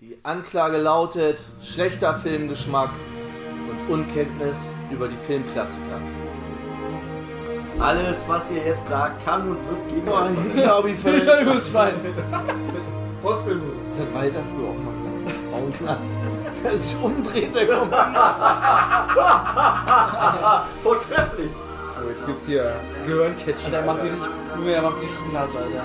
Die Anklage lautet schlechter Filmgeschmack und Unkenntnis über die Filmklassiker. Alles, was ihr jetzt sagt, kann und wird gegen Boah, euch ich glaube, ich Ja, verletzt. übers Schwein. Hospital. Das hat Walter früher auch mal gesagt. Frauenknast. Wer sich umdreht, der kommt. Vortrefflich. Oh, jetzt gibt's hier Gehirncatchen. Der macht richtig, der macht richtig nass, Alter.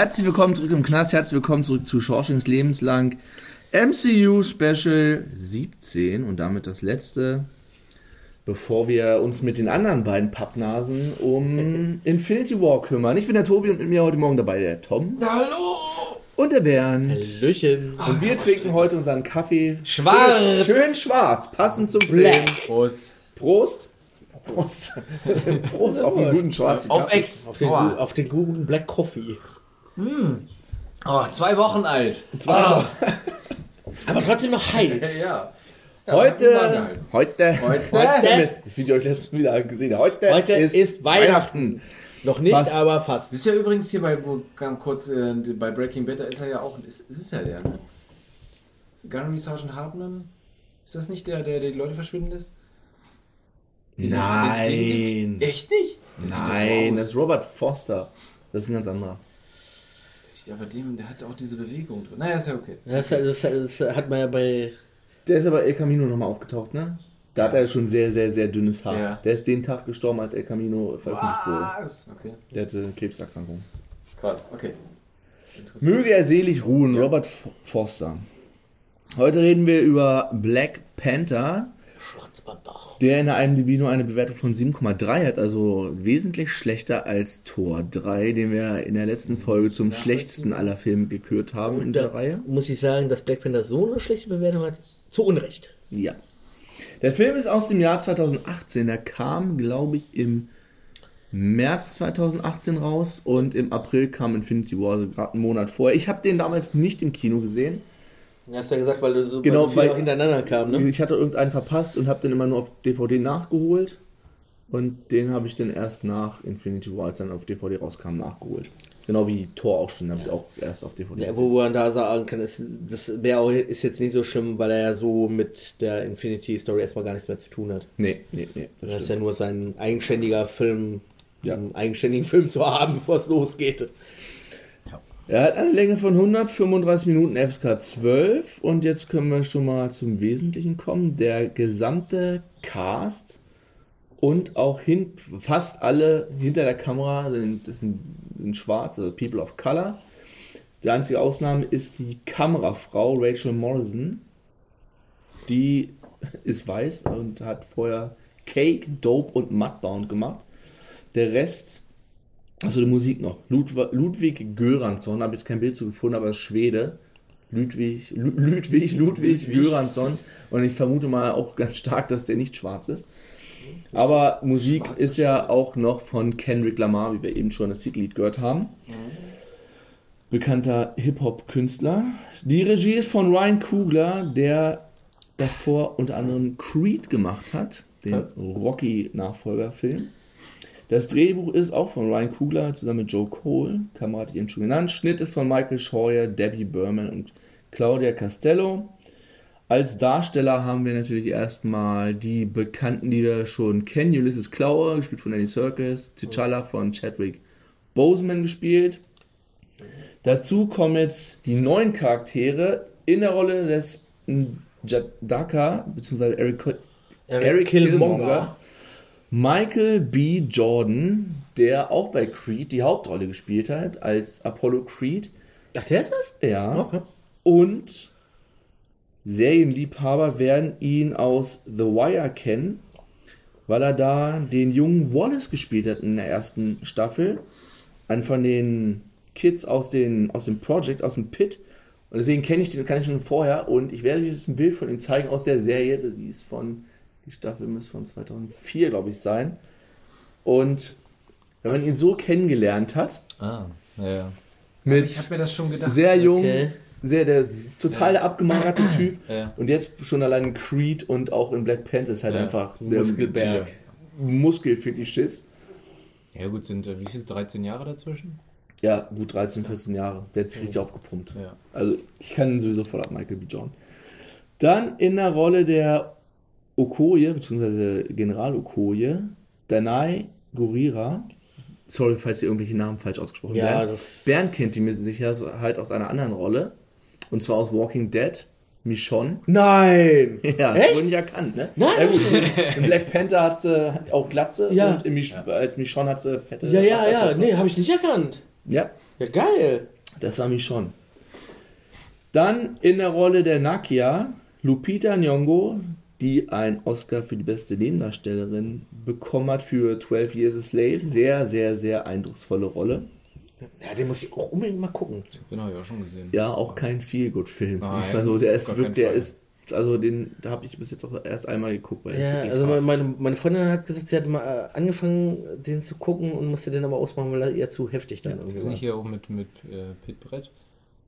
Herzlich willkommen zurück im Knast, herzlich willkommen zurück zu Shawshanks Lebenslang MCU Special 17 und damit das letzte, bevor wir uns mit den anderen beiden Pappnasen um Infinity War kümmern. Ich bin der Tobi und mit mir heute Morgen dabei der Tom Hallo! und der Bernd. Hallöchen. Und wir trinken heute unseren Kaffee Schwarz. Schön, schön schwarz, passend zum Film. Black. Prost. Prost. Prost. Prost auf einen guten schwarzen Auf Kaffee. Ex. Auf den, auf den guten Black Coffee. Oh, zwei Wochen alt. Zwei Wochen. Aber trotzdem noch heiß. Ja. Heute, heute, Heute? heute, ich wie ihr euch letztes wieder gesehen habt, heute, Heute ist, ist Weihnachten. Noch nicht, Fast. aber fast. Das ist ja übrigens hier bei, wo kam kurz, äh, bei Breaking Bad, da ist er ja auch, ist, ist ja der, ne? Gunnery Sergeant Hartman? Ist das nicht der, der die Leute verschwinden lässt? Den- Nein, Echt nicht? Das nein, das ist Robert Foster. Das ist ein ganz anderer. Das sieht aber dem, der hat auch diese Bewegung drin. Naja, ist ja okay. Das, das, das hat man ja bei. Der ist aber El Camino nochmal aufgetaucht, ne? Da hat er schon sehr, sehr, sehr dünnes Haar. Ja. Der ist den Tag gestorben, als El Camino veröffentlicht wurde. Was? Okay. Der hatte eine Krebserkrankung. Krass, okay. Interessant. Möge er selig ruhen, Robert F Foster. Heute reden wir über Black Panther, der in der IMDb nur eine Bewertung von 7,3 hat, also wesentlich schlechter als Tor 3, den wir in der letzten Folge zum schlechtesten aller Filme gekürt haben in dieser Da Reihe. muss ich sagen, dass Black Panther so eine schlechte Bewertung hat. Zu Unrecht. Ja. Der Film ist aus dem Jahr 2018. Der kam, glaube ich, im März 2018 raus und im April kam Infinity War, also gerade einen Monat vorher. Ich habe den damals nicht im Kino gesehen. Du hast ja gesagt, weil du so, Genau, so weil- hintereinander kam, ne? Ich hatte irgendeinen verpasst und habe den immer nur auf DVD nachgeholt. Und den habe ich dann erst nach Infinity War, als dann auf DVD rauskam, nachgeholt. Genau wie Thor auch schon, habe ich auch erst auf DVD Ja, wo man da sagen kann, ist, das wäre ist jetzt nicht so schlimm, weil er ja so mit der Infinity Story erstmal gar nichts mehr zu tun hat. Nee, nee, nee. Das, Das ist ja nur sein eigenständiger Film, Ja. einen eigenständigen Film zu haben, bevor es losgeht. Er hat eine Länge von 135 Minuten FSK 12 und jetzt können wir schon mal zum Wesentlichen kommen. Der gesamte Cast und auch hin, fast alle hinter der Kamera sind, sind, sind schwarz, also People of Color. Die einzige Ausnahme ist die Kamerafrau Rachel Morrison. Die ist weiß und hat vorher Cake, Dope und Mudbound gemacht. Der Rest Achso, die Musik noch. Ludw Ludwig Göransson, habe jetzt kein Bild zu gefunden, aber Schwede. Ludwig, Lu Ludwig, Ludwig Göransson. Und ich vermute mal auch ganz stark, dass der nicht schwarz ist. Aber Musik ist ja auch noch von Kendrick Lamar, wie wir eben schon das Titellied gehört haben. Bekannter Hip-Hop-Künstler. Die Regie ist von Ryan Kugler, der davor unter anderem Creed gemacht hat, den Rocky-Nachfolgerfilm. Das Drehbuch ist auch von Ryan Kugler zusammen mit Joe Cole, Kamera hatte ich eben schon genannt. Schnitt ist von Michael Scheuer, Debbie Berman und Claudia Castello. Als Darsteller haben wir natürlich erstmal die Bekannten, die wir schon kennen. Ulysses Klaue, gespielt von Andy Serkis. T'Challa von Chadwick Boseman gespielt. Dazu kommen jetzt die neuen Charaktere in der Rolle des Jadaka, beziehungsweise Eric, Eric Killmonger. Michael B. Jordan, der auch bei Creed die Hauptrolle gespielt hat, als Apollo Creed. Ach, der ist das? Ja. Okay. Und Serienliebhaber werden ihn aus The Wire kennen, weil er da den jungen Wallace gespielt hat in der ersten Staffel. Einen von den Kids aus, den, aus dem Project, aus dem Pit. Und deswegen kenne ich den, kann ich schon vorher. Und ich werde euch jetzt ein Bild von ihm zeigen aus der Serie. Die ist von, die Staffel muss von 2004, glaube ich, sein. Und wenn man ihn so kennengelernt hat, Ah, ja, ja. mit Ich habe mir das schon gedacht. sehr jung, Okay. sehr der total der abgemagerte Typ. Ja. Und jetzt schon allein in Creed und auch in Black Panther ist halt Ja. einfach der Muskelberg. Muskelfetischist. Ja gut, sind äh, wie viel? 13 Jahre dazwischen? Ja, gut 13, 14 Jahre. Der hat sich richtig aufgepumpt. Ja. Also ich kann ihn sowieso voll ab, Michael B. John. Dann in der Rolle der Okoye, beziehungsweise General Okoye, Danai Gurira. Sorry, falls ihr irgendwelche Namen falsch ausgesprochen Ja, werden. das- Bernd kennt die mit Sicherheit aus einer anderen Rolle. Und zwar aus Walking Dead. Michonne. Nein! Ja, Echt? das wurde nicht erkannt, ne? Nein. Ja, gut, in Black Panther hat sie auch Glatze Ja. und in Mich als Michonne hat sie fette Ja, ja, ja, Wasserzapfen. nee, habe ich nicht erkannt. Ja, Ja, geil. das war Michonne. Dann in der Rolle der Nakia Lupita Nyong'o, die einen Oscar für die beste Nebendarstellerin bekommen hat für 12 Years a Slave. Sehr, sehr, sehr eindrucksvolle Rolle. Ja, den muss ich auch unbedingt mal gucken. Den habe ich auch schon gesehen. Ja, auch kein Feelgood-Film. Nein, Nicht mal so, der ist wirklich, der ist, also den, da habe ich bis jetzt auch erst einmal geguckt, Ja, also hart meine, meine Freundin hat gesagt, sie hat mal äh, angefangen, den zu gucken und musste den aber ausmachen, weil er ihr zu heftig dann Ist irgendwie das war. nicht hier auch mit, mit äh, Pit Brett?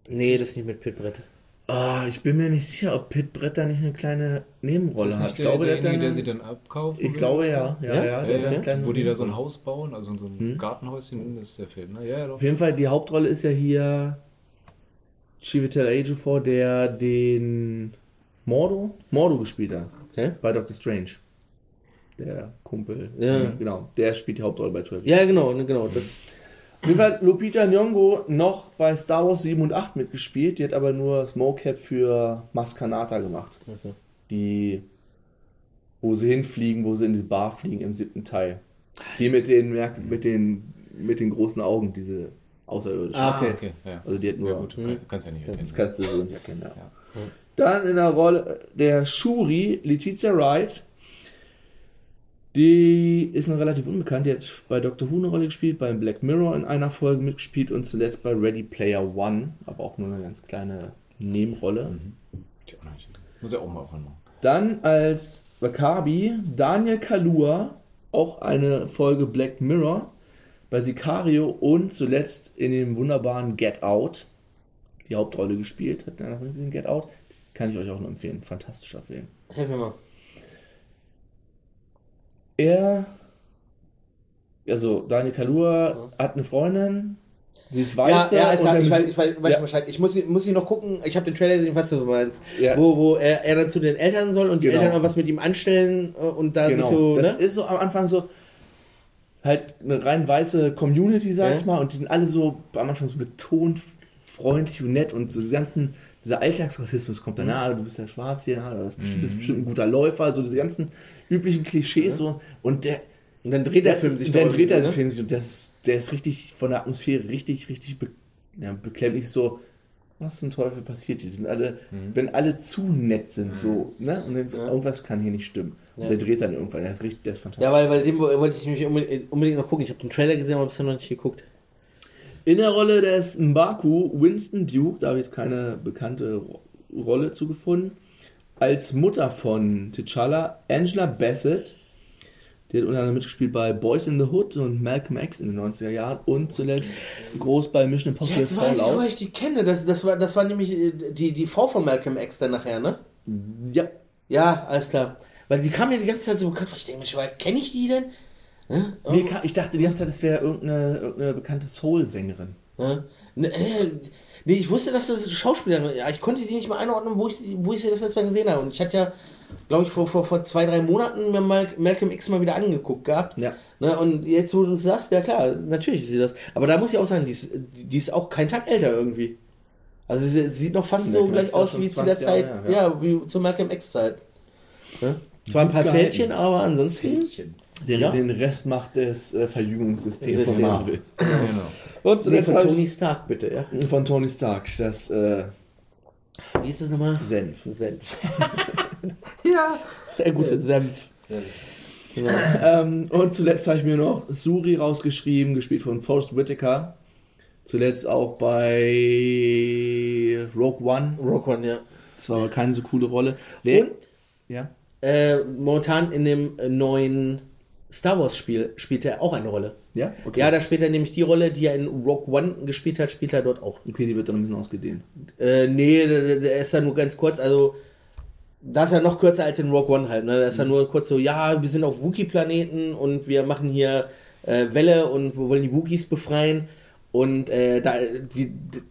Nee, das ist nicht mit Pitbrett. Ah, ich bin mir nicht sicher, ob Pit Brett da nicht eine kleine Nebenrolle hat. Ich glaube, der, hat derjenige, dann, der sie dann abkauft? ich glaube ja, ja, ja, Ja? der Ja, ja, wo die da so ein. Haus bauen, also so ein Hm? Gartenhäuschen, das ist der Film. Ne? Ja, ja, doch. Auf jeden Fall, die Hauptrolle ist ja hier Chiwetel Ejiofor, der den Mordo, Mordo gespielt hat, Okay. bei Doctor Strange. Der Kumpel. Ja. Genau, der spielt die Hauptrolle bei 12. Ja, genau, ne, genau. Das, Jeden Fall Lupita Nyong'o noch bei Star Wars 7 und 8 mitgespielt, die hat aber nur Smokecap für Maskanata gemacht. Okay. Die, wo sie hinfliegen, wo sie in die Bar fliegen im siebten Teil. Die mit den, mit den, mit den großen Augen, diese Außerirdischen. Ah, okay. okay. Ja. Also die hat nur, ja, gut, Hm. kannst ja nicht erkennen. das kannst du so nicht erkennen, ja. Ja. Dann in der Rolle der Shuri, Letizia Wright. Die ist noch relativ unbekannt. Die hat bei Doctor Who eine Rolle gespielt, beim Black Mirror in einer Folge mitgespielt und zuletzt bei Ready Player One, aber auch nur eine ganz kleine Nebenrolle. Tja, Muss ja auch mal machen. Dann als Wakabi Daniel Kalua, auch eine Folge Black Mirror bei Sicario und zuletzt in dem wunderbaren Get Out die Hauptrolle gespielt. Hat einer von Get Out? Kann ich euch auch nur empfehlen. Fantastischer Film. helf mir mal. Er, also Daniel Kalua hat eine Freundin, sie ist Ja, weiße ja, ist und klar, dann ich weiß, ich weiß, weiß Ja. Bescheid. Ich muss, muss ihn noch gucken. Ich habe den Trailer gesehen, was du meinst. Ja. Wo, wo er, er dann zu den Eltern soll und die Genau. Eltern auch was mit ihm anstellen äh, und da Genau, so, das ne? ist so am Anfang so halt eine rein weiße Community, sag Ja. ich mal, und die sind alle so am Anfang so betont freundlich und nett und so die ganzen, dieser Alltagsrassismus kommt dann, Mhm. ah, du bist ja schwarz hier, ah, du bist bestimmt, bist bestimmt ein guter Läufer, so diese ganzen üblichen Klischees so und der Und dann dreht der das- Film sich dann dreht er irgendwie, den Film sich und das, der ist richtig von der Atmosphäre richtig, richtig be, ja, beklemmend, nicht so was zum Teufel passiert hier? Die sind alle, wenn alle zu nett sind, so, ne? Und dann so, Ja. irgendwas kann hier nicht stimmen. Und Ja. der dreht dann irgendwann, der ist richtig, der ist fantastisch. Ja, weil, weil dem wo- wollte ich nämlich unbedingt, noch gucken. Ich habe den Trailer gesehen, aber bisher noch nicht geguckt. In der Rolle des Mbaku, Winston Duke, da habe ich jetzt keine bekannte Ro- Rolle zugefunden. Als Mutter von T'Challa, Angela Bassett. Die hat unter anderem mitgespielt bei Boys in the Hood und Malcolm X in den 90er Jahren und zuletzt groß bei Mission Impossible Jetzt weiß ich, Fallout. ich die kenne. Das, das, war, das war nämlich äh, die, die Frau von Malcolm X dann nachher, ne? Ja, Ja, alles klar. Weil die kam mir die ganze Zeit so bekannt vor. Ich denke mir, kenne ich die denn? Ne? mir kam, ich dachte die ganze Zeit, das wäre irgendeine, irgendeine bekannte Soul-Sängerin. Ne? Ne, äh, nee, ich wusste, dass das Schauspielerin war. Ja, ich konnte die nicht mal einordnen, wo ich, sie- wo ich sie das letzte Mal gesehen habe. Und ich hatte ja, glaube ich, vor, vor, vor zwei, drei Monaten mir mal Malcolm X mal wieder angeguckt gehabt. Ja. Ne? Und jetzt, wo du es sagst, ja klar, natürlich ist sie das. Aber da muss ich auch sagen, die ist, die ist auch kein Tag älter irgendwie. Also sie sieht noch fast so Malcolm gleich ist auch aus wie zu der 20 Jahre Zeit, her, ja. ja. wie zur Malcolm X Zeit. Ne? Zwar ein paar gehalten. Fältchen, aber ansonsten. Fältchen. Den, Ja. den Rest macht das äh, Verjüngungssystem von System. Marvel. Genau. Und Nee, zuletzt von Tony Stark, bitte, ja. von Tony Stark, das äh, Wie ist das nochmal? Senf. Senf. Ja. Der gute Senf. Genau. Ähm, und zuletzt habe ich mir noch Suri rausgeschrieben, gespielt von Forrest Whitaker. Zuletzt auch bei Rogue One. Rock One, ja. Das war aber keine so coole Rolle. Wer, Und ja? äh, momentan in dem neuen Star Wars Spiel spielt er auch eine Rolle. Ja? Okay. Ja, da spielt er nämlich die Rolle, die er in Rogue One gespielt hat, spielt er dort auch. okay, die wird dann ein bisschen ausgedehnt. Äh, nee, der, der- der ist da nur ganz kurz, also da ist er noch kürzer als in Rogue One halt, ne? Da ist er nur kurz so, ja, wir sind auf Wookie-Planeten und wir machen hier äh, Welle und wir wollen die Wookies befreien. Und äh, da die, die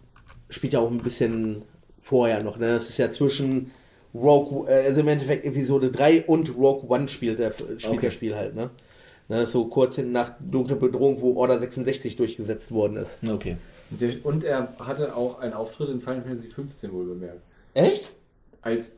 spielt ja auch ein bisschen vorher noch, ne? Das ist ja zwischen Rogue, äh, also im Endeffekt Episode 3 und Rogue One spielt der, spielt Okay. das Spiel halt, ne? Ne? So kurz hin nach Dunkle Bedrohung, wo Order 66 durchgesetzt worden ist. Okay. Und der- Und er hatte auch einen Auftritt in Final Fantasy 15 wohl bemerkt. Echt? Als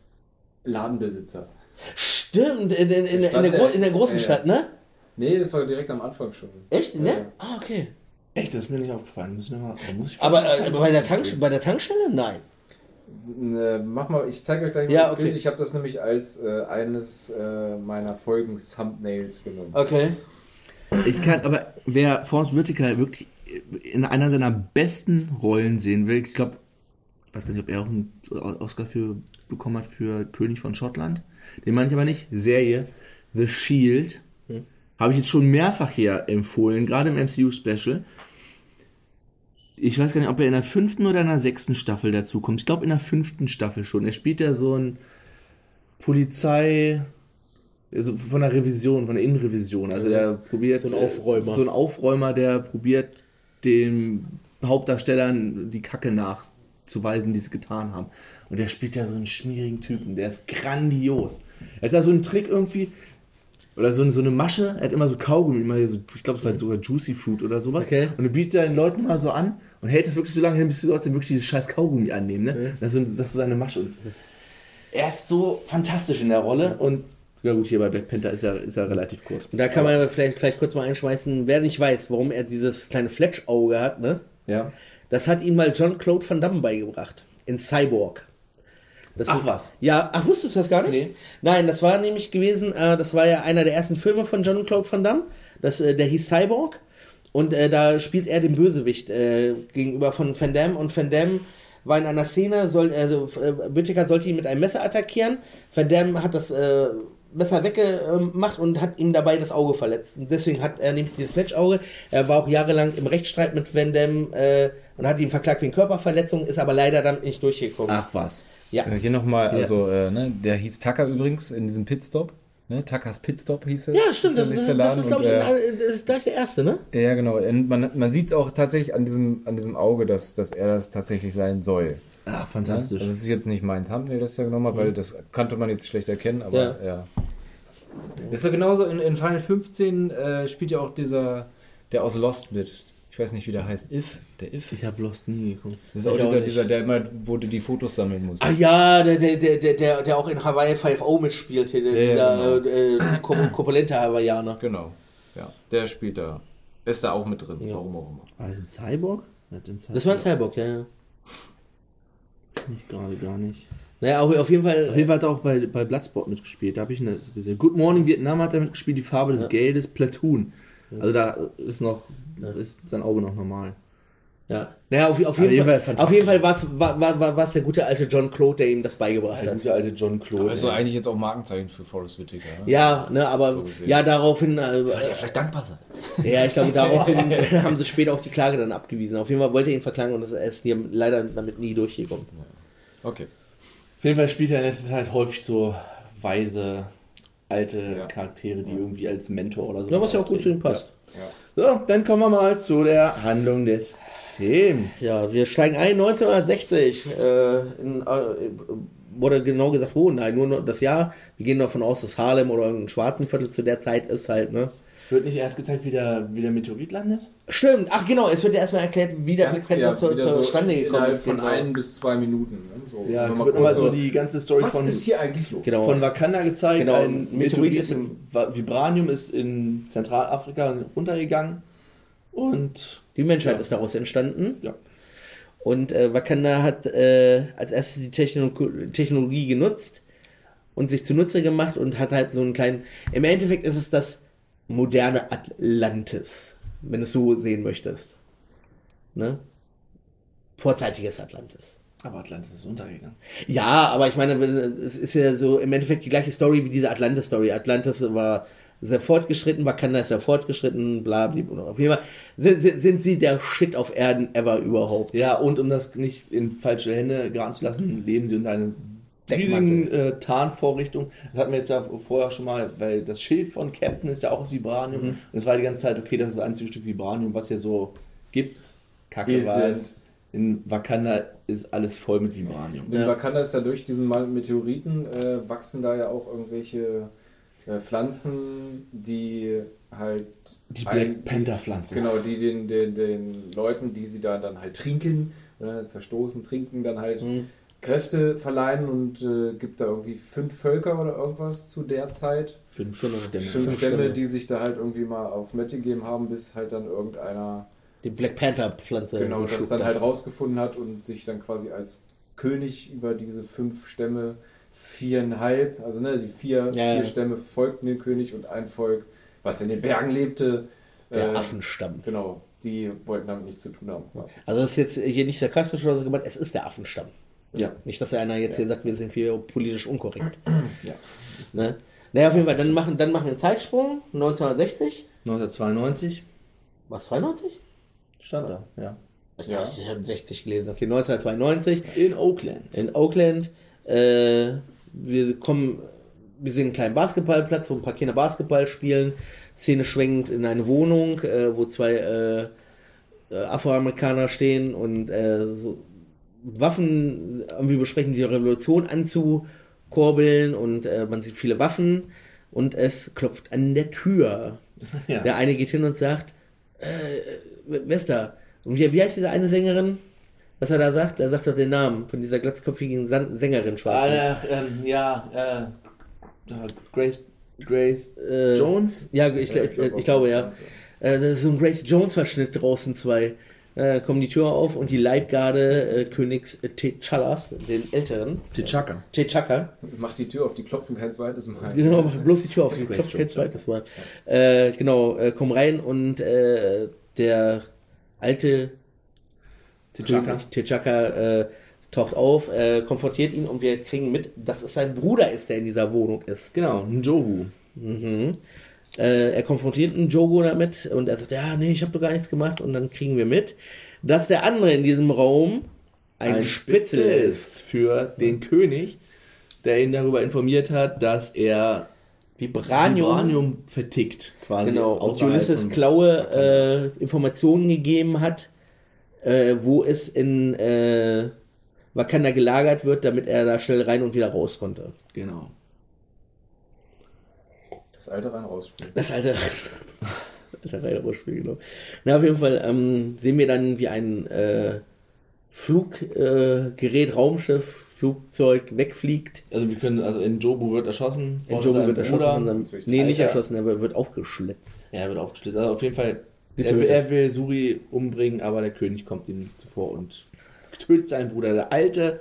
Ladenbesitzer. Stimmt, in, in, in, in, der, in der großen äh, Stadt, ne? Nee, das war direkt am Anfang schon. Echt, ne? ja. Ah, okay. Echt, das ist mir nicht aufgefallen. Muss ich noch mal, muss ich Aber, äh, bei, der bei der Tankstelle? Nein. Äh, Mach mal, ich zeige euch gleich mal Ja, das okay. Bild. Ich habe das nämlich als äh, eines äh, meiner Folgen-Thumbnails genommen. Okay. Ich kann, aber wer Forrest Whitaker wirklich in einer seiner besten Rollen sehen will, ich glaube, ich weiß gar nicht, ob er auch einen Oscar für bekommen hat für König von Schottland. Den meine ich aber nicht. Serie The Shield. Habe ich jetzt schon mehrfach hier empfohlen, gerade im MCU-Special. Ich weiß gar nicht, ob er in der fünften oder in der sechsten Staffel dazu kommt. Ich glaube in der fünften Staffel schon. Er spielt ja so ein Polizei, also von der Revision, von der Innenrevision. Also der probiert So ein Aufräumer. So ein Aufräumer, der probiert den Hauptdarstellern die Kacke nachzuweisen, die sie getan haben. Und der spielt ja so einen schmierigen Typen. Der ist grandios. Er hat da so einen Trick irgendwie. Oder so, eine- so eine Masche, er hat immer so Kaugummi, immer hier so, ich glaube, es war sogar Juicy Fruit oder sowas. Okay. Und er bietet den Leuten mal so an und hält es wirklich so lange hin, bis die Leute wirklich dieses scheiß Kaugummi annehmen. Ne? Das, ist so, das ist so seine Masche. Und er ist so fantastisch in der Rolle und ja gut, hier bei Black Panther ist er, ist er relativ kurz. Und da kann man vielleicht, vielleicht kurz mal einschmeißen, wer nicht weiß, warum er dieses kleine Fletch-Auge hat, ne? Ja. Das hat ihm mal John Claude Van Damme beigebracht. In Cyborg. Das Ach ist- was. Ja, ach, wusstest du das gar nicht? Nee. Nein, das war nämlich gewesen, äh, das war ja einer der ersten Filme von John Claude Van Damme. Das, äh, der hieß Cyborg. Und äh, da spielt er den Bösewicht äh, gegenüber von Van Damme. Und Van Damme war in einer Szene, soll, also äh, Whittaker sollte ihn mit einem Messer attackieren. Van Damme hat das äh, Messer weggemacht und hat ihm dabei das Auge verletzt. Und deswegen hat er nämlich dieses Fletch-Auge. Er war auch jahrelang im Rechtsstreit mit Van Damme und hat ihn verklagt wegen Körperverletzung, ist aber leider damit nicht durchgekommen. Ach was. Ja. Hier nochmal, also, äh, ne, der hieß Tucker übrigens in diesem Pitstop. Ne? Tuckers Pitstop hieß es. Ja, stimmt, das, das, der das Laden ist, glaube ich, äh, ein- das ist gleich der erste, ne? Ja, genau. Und man man sieht es auch tatsächlich an diesem, an diesem Auge, dass, dass er das tatsächlich sein soll. Ah, Ne? fantastisch. Also, es ist jetzt nicht mein Thumbnail, das da genommen habe, weil das kannte man jetzt schlecht erkennen, aber Ja. ja. Das ist ja genauso, in, in Final 15 äh, spielt ja auch dieser, der aus Lost mit. Ich weiß nicht, wie der heißt. If? Der If? ich habe Lost nie geguckt. Das ist auch Ich auch dieser, nicht. dieser, der immer, wo du die Fotos sammeln musst. Ah ja, der, der, der, der- der, auch in Hawaii 5.0 mitspielt, hier, der, Ja, dieser äh, äh, ko- korpulente Hawaiianer. Genau. Ja, der spielt da. Ist da auch mit drin, Ja. warum auch immer. War das ein Cyborg? Das war ein Cyborg, ja, ja. Nicht gerade, gar nicht. Naja, auf, auf jeden Fall. Auf jeden Fall hat er auch bei, bei Bloodsport mitgespielt. Da habe ich ihn das gesehen. Good Morning Vietnam hat er mitgespielt, die Farbe des Geldes, Platoon. Also da ist noch, ist sein Auge noch normal. Ja. Naja, auf, auf, jeden, Fall, fantastisch. auf jeden Fall war's, war, war, war, war's der gute alte John Claude, der ihm das beigebracht Der hat. gute alte John Claude. Das ist doch eigentlich jetzt auch Markenzeichen für Forrest Whitaker. Ne? Ja, ne, aber So ja, daraufhin. Äh, vielleicht dankbar sein. ja, ich glaube, daraufhin haben sie später auch die Klage dann abgewiesen. Auf jeden Fall wollte er ihn verklagen und er ist hier leider damit nie durchgekommen. Okay. Auf jeden Fall spielt er in letzter Zeit häufig so weise, alte Ja. Charaktere, die irgendwie als Mentor oder so. Ja, was ja auch gut zu ihm passt. So, dann kommen wir mal zu der Handlung des Films. Ja, wir steigen ein 1960. Äh, in, äh, wurde genau gesagt, wo? Nein, nur das Jahr. Wir gehen davon aus, dass Harlem oder irgendein schwarzen Viertel zu der Zeit ist halt, ne? Wird nicht erst gezeigt, wie der, wie der Meteorit landet? Stimmt, ach genau, es wird ja erstmal erklärt, wie der Panther ja, zur, wieder zur so Stande gekommen ist. von genau. ein bis zwei Minuten. Ne? So, Ja, wird immer so die ganze Story Was von, ist hier eigentlich los? Genau. von Wakanda gezeigt. Genau, Ein Meteorit Meteorit ist ist im Vibranium ist in Zentralafrika untergegangen. Und Die Menschheit Ja. ist daraus entstanden. Ja. Und äh, Wakanda hat äh, als erstes die Techno Technologie genutzt und sich zunutze gemacht und hat halt so einen kleinen. Im Endeffekt ist es das moderne Atlantis, wenn du es so sehen möchtest. Ne? Vorzeitiges Atlantis. aber Atlantis ist untergegangen. Ja, aber ich meine, es ist ja so im Endeffekt die gleiche Story wie diese Atlantis-Story. Atlantis war sehr fortgeschritten, Wakanda ist sehr fortgeschritten, bla, bla, bla. Auf jeden Fall sind, sind, sind sie der Shit auf Erden ever überhaupt. Ja, und um das nicht in falsche Hände geraten zu lassen, leben sie unter Deckmantel. Riesigen äh, Tarnvorrichtung. Das hatten wir jetzt ja vorher schon mal, weil das Schild von Captain ist ja auch aus Vibranium. Mhm. Und es war die ganze Zeit, okay, das ist das einzige Stück Vibranium, was hier so gibt. Kacke ist es. In Wakanda ist alles voll mit Vibranium. In Ja. Wakanda ist ja durch diesen Mal- Meteoriten äh, wachsen da ja auch irgendwelche äh, Pflanzen, die halt Die Black Panther Pflanze. Genau, die den, den, den Leuten, die sie da dann halt trinken, äh, zerstoßen, trinken, dann halt Mhm. Kräfte verleihen und äh, gibt da irgendwie fünf Völker oder irgendwas zu der Zeit. Fünf. Stämme. Fünf Fünf Stämme, Stämme. die sich da halt irgendwie mal aufs Met gegeben haben, bis halt dann irgendeiner Die Black Panther-Pflanze. genau das dann halt rausgefunden hat und sich dann quasi als König über diese fünf Stämme viereinhalb, also ne, die vier, Ja, vier ja. Stämme folgten dem König und ein Volk, was in den Bergen lebte, Der äh, Affenstamm. Genau, die wollten damit nichts zu tun haben. Also das ist jetzt hier nicht sarkastisch oder so gemeint, es ist der Affenstamm. Ja. Nicht, dass einer jetzt hier sagt, wir sind hier politisch unkorrekt. Ja. Ne? Naja, auf jeden Fall, dann machen, dann machen wir einen Zeitsprung, 1960. 1992 Was, 92? stand da, ja. Ich, Ja. ich habe 60 gelesen. Okay, 1992 In Oakland. in Oakland. Äh, wir kommen, wir sehen einen kleinen Basketballplatz, wo ein paar Kinder Basketball spielen. Szene schwenkend in eine Wohnung, äh, wo zwei äh, äh, Afroamerikaner stehen und äh, so Waffen irgendwie besprechen, die Revolution anzukurbeln und äh, man sieht viele Waffen und es klopft an der Tür. Ja. Der eine geht hin und sagt, äh, wer ist da? Und wie, wie heißt diese eine Sängerin? Was er da sagt? Er sagt doch den Namen von dieser glatzköpfigen San Sängerin, schwarz. Ach, ähm, ja, äh, da, Grace, Grace Äh, Jones? Ja, ich, ich, ich, glaube ja. Äh, das ist so ein Grace Jones-Verschnitt draußen zwei. Äh, kommen die Tür auf und die Leibgarde äh, Königs T'Challas, den Älteren, T'Chaka. T'Chaka, Macht die Tür auf, die klopfen kein zweites Mal. genau, macht bloß die Tür auf, die klopft kein zweites Mal. Äh, genau, äh, kommen rein und äh, der alte T'Chaka. König T'Chaka äh, taucht auf, äh, konfrontiert ihn und wir kriegen mit, dass es sein Bruder ist, der in dieser Wohnung ist. Genau, Njogu. Mhm. Äh, er konfrontiert einen Jogo damit und er sagt, ja, nee, ich habe doch gar nichts gemacht. Und dann kriegen wir mit, dass der andere in diesem Raum ein, Ein Spitzel Spitzel ist. für den König, der ihn darüber informiert hat, dass er Vibranium. Vibranium vertickt, quasi. Genau. Und außerhalb Ulysses Klaue äh, Informationen gegeben hat, äh, wo es in äh, Wakanda gelagert wird, damit er da schnell rein und wieder raus konnte. Genau. Das alte rein rausspielen. Das alte, alte Reihe-Spiel, genau. Na, auf jeden Fall ähm, sehen wir dann, wie ein äh, Fluggerät, äh, Raumschiff, Flugzeug wegfliegt. Also wir können, also Njobu wird erschossen Njobu wird erschossen. Bruder. von seinem- nee, nicht Alter. erschossen, er wird, aufgeschlitzt. Ja, er wird aufgeschlitzt. Also auf jeden Fall, er, er will Suri umbringen, aber der König kommt ihm zuvor und tötet seinen Bruder. Der alte,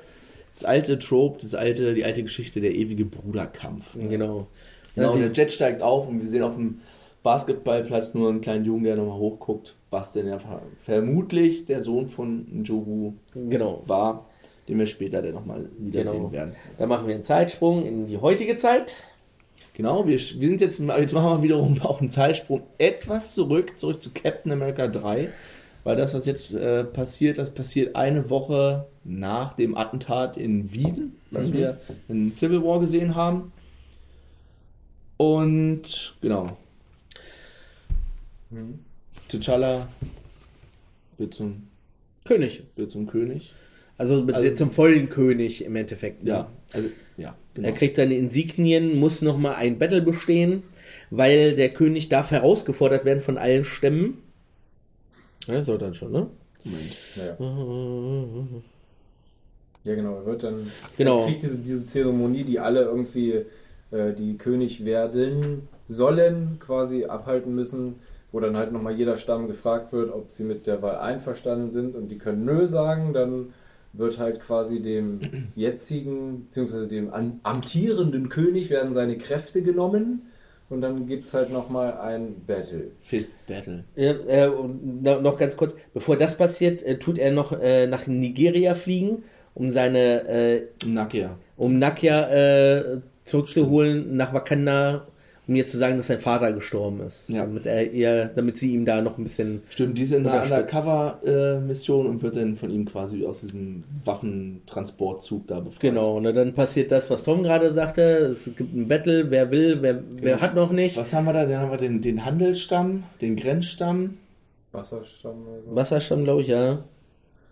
das alte Trope, das alte, die alte Geschichte, der ewige Bruderkampf. Genau. Genau, Also- und der Jet steigt auf und wir sehen auf dem Basketballplatz nur einen kleinen Jungen, der nochmal hochguckt, was denn ja vermutlich der Sohn von Njogu Genau. war, den wir später dann nochmal wiedersehen Genau. werden. Dann machen wir einen Zeitsprung in die heutige Zeit. Genau, wir, wir sind jetzt, jetzt machen wir wiederum auch einen Zeitsprung etwas zurück, zurück zu Captain America 3, weil das, was jetzt äh, passiert, das passiert eine Woche nach dem Attentat in Wien, was Mhm. wir in Civil War gesehen haben. Und genau, Mhm. T'Challa wird zum, König. wird zum König. Also, Also- zum vollen König im Endeffekt. ne? Ja, also, ja, genau. Er kriegt seine Insignien, muss nochmal ein Battle bestehen. weil der König darf herausgefordert werden von allen Stämmen. Ja, so dann schon, ne? Ja, ja genau. Er wird dann. Genau. Er kriegt diese, diese Zeremonie, die alle irgendwie, äh, die König werden sollen, quasi abhalten müssen, wo dann halt nochmal jeder Stamm gefragt wird, ob sie mit der Wahl einverstanden sind und die können Nö sagen, dann wird halt quasi dem jetzigen, beziehungsweise dem amtierenden König werden seine Kräfte genommen und dann gibt es halt nochmal ein Battle. Fist Battle. Ja, äh, und no- noch ganz kurz, bevor das passiert, äh, tut er noch äh, nach Nigeria fliegen, um seine, äh, Nakia. um Nakia äh, zurückzuholen nach Wakanda, um ihr zu sagen, dass sein Vater gestorben ist. Ja. Damit er ihr, damit sie ihm da noch ein bisschen. Stimmt, die sind in einer. Undercover-Mission und wird dann von ihm quasi aus diesem Waffentransportzug da befreit. Genau, und dann passiert das, was Tom gerade sagte. Es gibt ein Battle, wer will, wer, wer hat noch nicht. Was haben wir da? Dann haben wir den, den Handelsstamm, den Grenzstamm. Wasserstamm oder so. Wasserstamm, glaube ich, ja.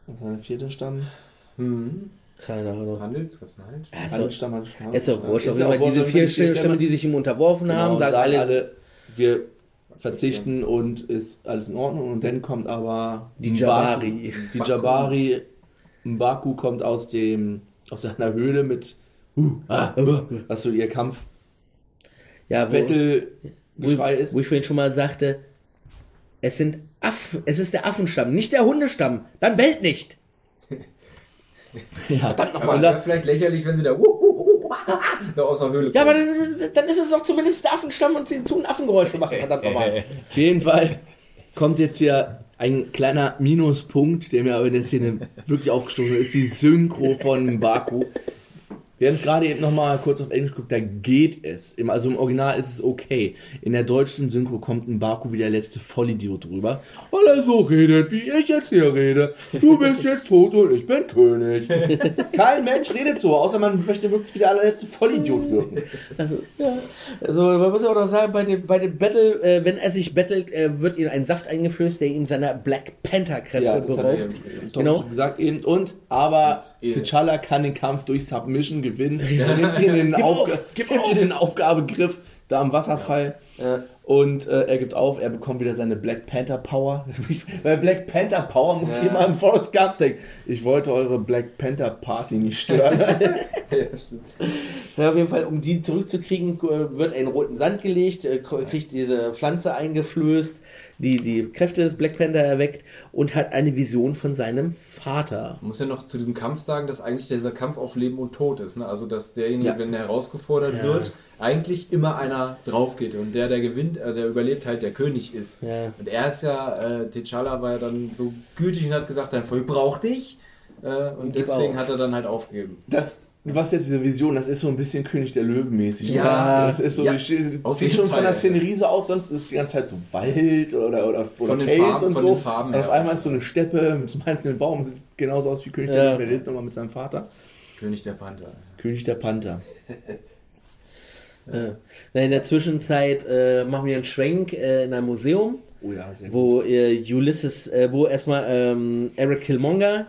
Was war der vierte Stamm? Hm. Keine Ahnung. Handels? Gab es einen Handels? Doch, Handelsstamm, Handelsstamm. ist doch wurscht. Ist ja auch diese vier wenn die Stämme, die sich ihm unterworfen Genau, haben, sagen alle, wir verzichten und ist alles in Ordnung. Und dann kommt aber Die M'Baku. Jabari. Die Jabari. Mbaku kommt aus dem aus seiner Höhle mit uh, ah, uh, was so ihr Kampf ja, wo, Battle wo, Geschrei ist. wo ich vorhin schon mal sagte, es sind Affen, es ist der Affenstamm, nicht der Hundestamm. Dann bellt nicht. Ja, dann Aber es wäre vielleicht lächerlich, wenn sie da, uh, uh, uh, da aus der Höhle Ja, aber kommen. dann, ist- dann ist es doch zumindest der Affenstamm und sie tun Affengeräusche machen, verdammt nochmal. Auf jeden Fall kommt jetzt hier ein kleiner Minuspunkt, der mir aber in der Szene wirklich aufgestoßen ist, die Synchro von Baku. Wir haben es gerade eben nochmal kurz auf Englisch geguckt, da geht es. Im, also im Original ist es okay. In der deutschen Synchro kommt ein Baku wie der letzte Vollidiot drüber, weil er so redet, wie ich jetzt hier rede. Du bist jetzt tot und ich bin König. Kein Mensch redet so, außer man möchte wirklich wie der allerletzte Vollidiot wirken. Also, ja. also man muss auch noch sagen, bei dem, bei dem Battle, äh, wenn er sich battelt, äh, wird ihm ein Saft eingeflößt, der ihm seiner Black Panther-Kräfte Ja, er beraubt. Genau. gesagt eben. Und, aber eh. T'Challa kann den Kampf durch Submission gewinnen. Nimmt ihn den, Gib auf, gib auf. den Aufgabegriff da am Wasserfall. Ja. Und äh, er gibt auf, er bekommt wieder seine Black Panther Power. Bei Black Panther Power muss ich immer an Forrest Gump denken. Ich wollte eure Black Panther Party nicht stören. Ja, stimmt. Ja, auf jeden Fall, um die zurückzukriegen, äh, wird in roten Sand gelegt, äh, kriegt diese Pflanze eingeflößt, die die Kräfte des Black Panther erweckt und hat eine Vision von seinem Vater. Man muss ja noch zu diesem Kampf sagen, dass eigentlich dieser Kampf auf Leben und Tod ist. Ne? Also, dass derjenige, Ja. wenn er herausgefordert wird, eigentlich immer einer drauf geht. Und der, der gewinnt, äh, der überlebt, halt der König ist. Ja. Und er ist ja, äh, T'Challa war ja dann so gütig und hat gesagt, dein Volk braucht dich. Äh, und Gib deswegen auf. hat er dann halt aufgegeben. Das, was jetzt diese Vision, das ist so ein bisschen König der Löwen mäßig. Ja. das ist so, Ja. sieht schon Fall, von der ja. Szenerie so aus, sonst ist es die ganze Zeit so Wald oder, oder, oder Von den Fels Farben- und von so. den Farben und auf einmal ist so eine Steppe mit einem einzelnen Baum, sieht genauso aus wie König Ja. der Löwen, der lebt nochmal mit seinem Vater. König der Panther. König der Panther. Na, in der Zwischenzeit äh, machen wir einen Schwenk äh, in einem Museum, Oh ja, sehr gut. wo äh, Ulysses, äh, wo erstmal ähm, Eric Killmonger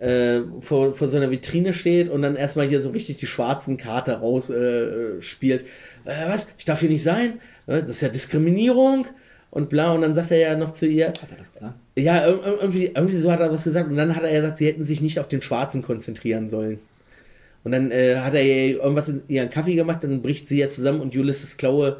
äh, vor, vor so einer Vitrine steht und dann erstmal hier so richtig die schwarzen Karte raus äh, spielt. Äh, was? Ich darf hier nicht sein? Äh, das ist ja Diskriminierung und bla. Und dann sagt er ja noch zu ihr, Hat er das gesagt? ja, ir- ir- irgendwie, irgendwie so hat er was gesagt und dann hat er ja gesagt, sie hätten sich nicht auf den Schwarzen konzentrieren sollen. Und dann äh, hat er ihr irgendwas in ihren Kaffee gemacht, dann bricht sie ja zusammen und Ulysses Klaue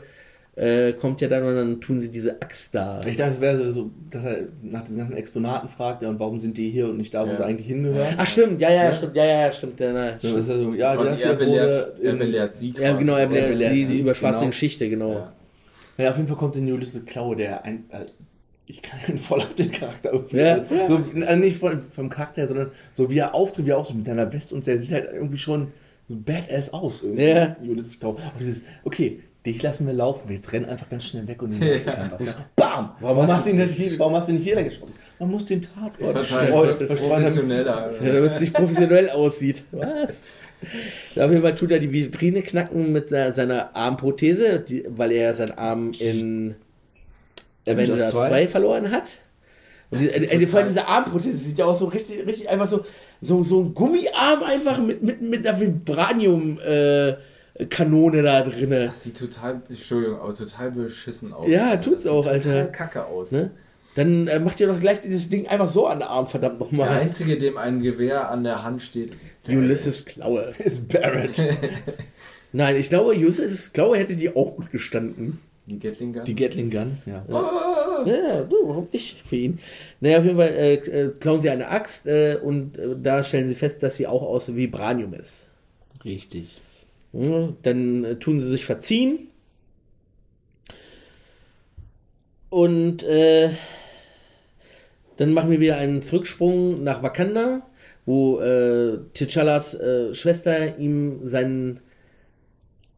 äh, kommt ja dann und dann tun sie diese Axt da. Ich dachte, es wäre so, dass er nach diesen ganzen Exponaten fragt, ja, und warum sind die hier und nicht da, wo Ja. sie eigentlich hingehören? Ach stimmt, ja, ja, stimmt, ja, ja, ja, stimmt. Ja, na, So, stimmt. ist so, ja, Quasi das er belehrt, er belehrt sie ja genau, er belehrt sie sie, über schwarze genau. Geschichte, genau. Ja. Ja, auf jeden Fall kommt in Ulysses Klaue, der ein. äh, Ich kann ihn voll auf den Charakter irgendwie. Ja. Also, so, äh, nicht von, vom Charakter, her, sondern so wie er auftritt, wie er aussieht mit seiner Weste und der sieht halt irgendwie schon so badass aus. Irgendwie. Ja. Ulysses Klaue. Und dieses, okay, dich lassen wir laufen, jetzt renn einfach ganz schnell weg und den ja. was. Bam! Warum, hast du ihn nicht hier, warum hast du ihn nicht lang geschossen? Man muss den Tatort streuen. verstreuen. Professioneller. Ja, damit es nicht professionell aussieht. Was? Auf jeden Fall tut er die Vitrine knacken mit se- seiner Armprothese, die, weil er seinen Arm in Avengers Avengers 2. 2 verloren hat. Und sieht äh, vor allem diese Armprothese sieht ja auch so richtig, richtig einfach so, so, so ein Gummiarm einfach mit, mit, mit einer Vibranium äh, Kanone da drinne. Das sieht total, Entschuldigung, aber total beschissen aus. Ja, Das tut's sieht auch, total Alter. kacke aus. Ne? Dann äh, macht ihr doch gleich dieses Ding einfach so an den Arm, verdammt Der nochmal. Einzige, dem ein Gewehr an der Hand steht, ist Ulysses Klaue. Ist Barrett. Nein, ich glaube, Ulysses Klaue hätte die auch gut gestanden. die Gatling Gun. Die Gatling Gun, ja. Ja, du, warum nicht für ihn? Naja, auf jeden Fall äh, äh, klauen sie eine Axt äh, und äh, da stellen sie fest, dass sie auch aus Vibranium ist. Richtig. Ja, dann äh, tun sie sich verziehen. Und äh, dann machen wir wieder einen Zurücksprung nach Wakanda, wo äh, T'Challas äh, Schwester ihm seinen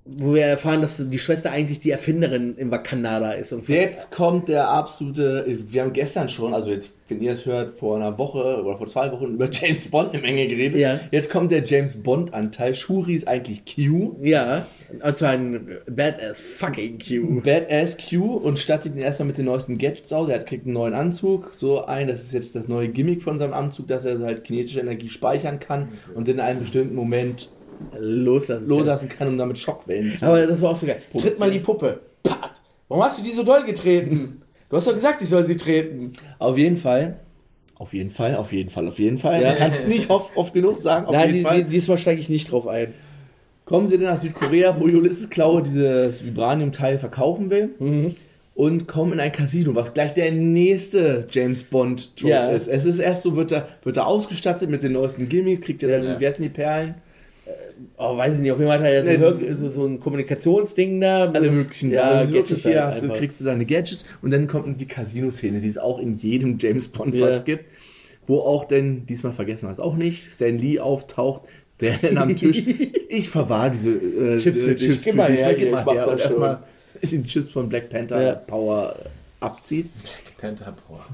wo wir erfahren, dass die Schwester eigentlich die Erfinderin im Wakanda da ist. Und Jetzt kommt der absolute. Wir haben gestern schon, also jetzt, wenn ihr es hört, vor einer Woche oder vor zwei Wochen über James Bond eine Menge geredet. Ja. Jetzt kommt der James Bond-Anteil. Shuri ist eigentlich Q. Ja, und zwar ein Badass fucking Q. Badass Q und stattet ihn erstmal mit den neuesten Gadgets aus. Er hat, kriegt einen neuen Anzug, so ein, das ist jetzt das neue Gimmick von seinem Anzug, dass er halt kinetische Energie speichern kann und in einem bestimmten Moment Loslassen. loslassen kann, um damit Schockwellen zu Aber das war auch so geil. Tritt mal die Puppe. Pat. Warum hast du die so doll getreten? Du hast doch gesagt, ich soll sie treten. Auf jeden Fall. Auf jeden Fall, auf jeden Fall, auf jeden Fall. Ja. Kannst du nicht oft, oft genug sagen, auf Nein, jeden die, Fall. die, diesmal steige ich nicht drauf ein. Kommen sie dann nach Südkorea, wo Ulysses Klaue dieses Vibranium-Teil verkaufen will. Mhm. Und kommen in ein Casino, was gleich der nächste James bond Trope Ja. ist. Es ist erst so, wird er, wird er ausgestattet mit den neuesten Gimmicks, kriegt er dann, Ja. wie heißen die Perlen? Oh, weiß ich nicht, auf jeden Fall hat er ja so, Nee, so, so ein Kommunikationsding da. Alle möglichen. Ja, also Gadgets hier halt hast du, kriegst du deine Gadgets und dann kommt die Casino-Szene, die es auch in jedem James Bond Ja. fast gibt. Wo auch denn, diesmal vergessen wir es auch nicht, Stan Lee auftaucht, der dann am Tisch, ich verwahre diese äh, Chips für äh, dich. Chips Gib für mal dich, her, gib ich mal her und erstmal die Chips von Black Panther Ja. Power abzieht. Panther Power.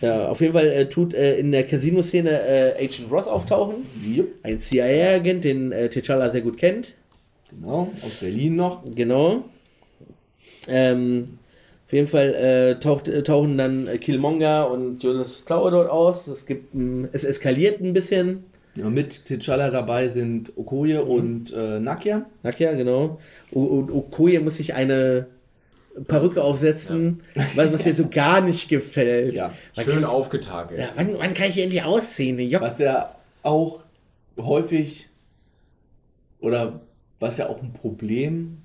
Ja, auf jeden Fall äh, tut äh, in der Casino-Szene äh, Agent Ross auftauchen. Yep. Ein CIA-Agent, den äh, T'Challa sehr gut kennt. Genau, aus Berlin noch. Genau. Ähm, auf jeden Fall äh, taucht, äh, tauchen dann äh, Killmonger und Jonas Klaue dort aus. Es, gibt, ein- es eskaliert ein bisschen. Ja, mit T'Challa dabei sind Okoye und äh, Nakia. Nakia, genau. O- Okoye muss sich eine Perücke aufsetzen, was, was ihr so gar nicht gefällt. Ja. Schön aufgetakelt. Ja, wann, wann kann ich endlich ausziehen? Jock. Was ja auch häufig oder was ja auch ein Problem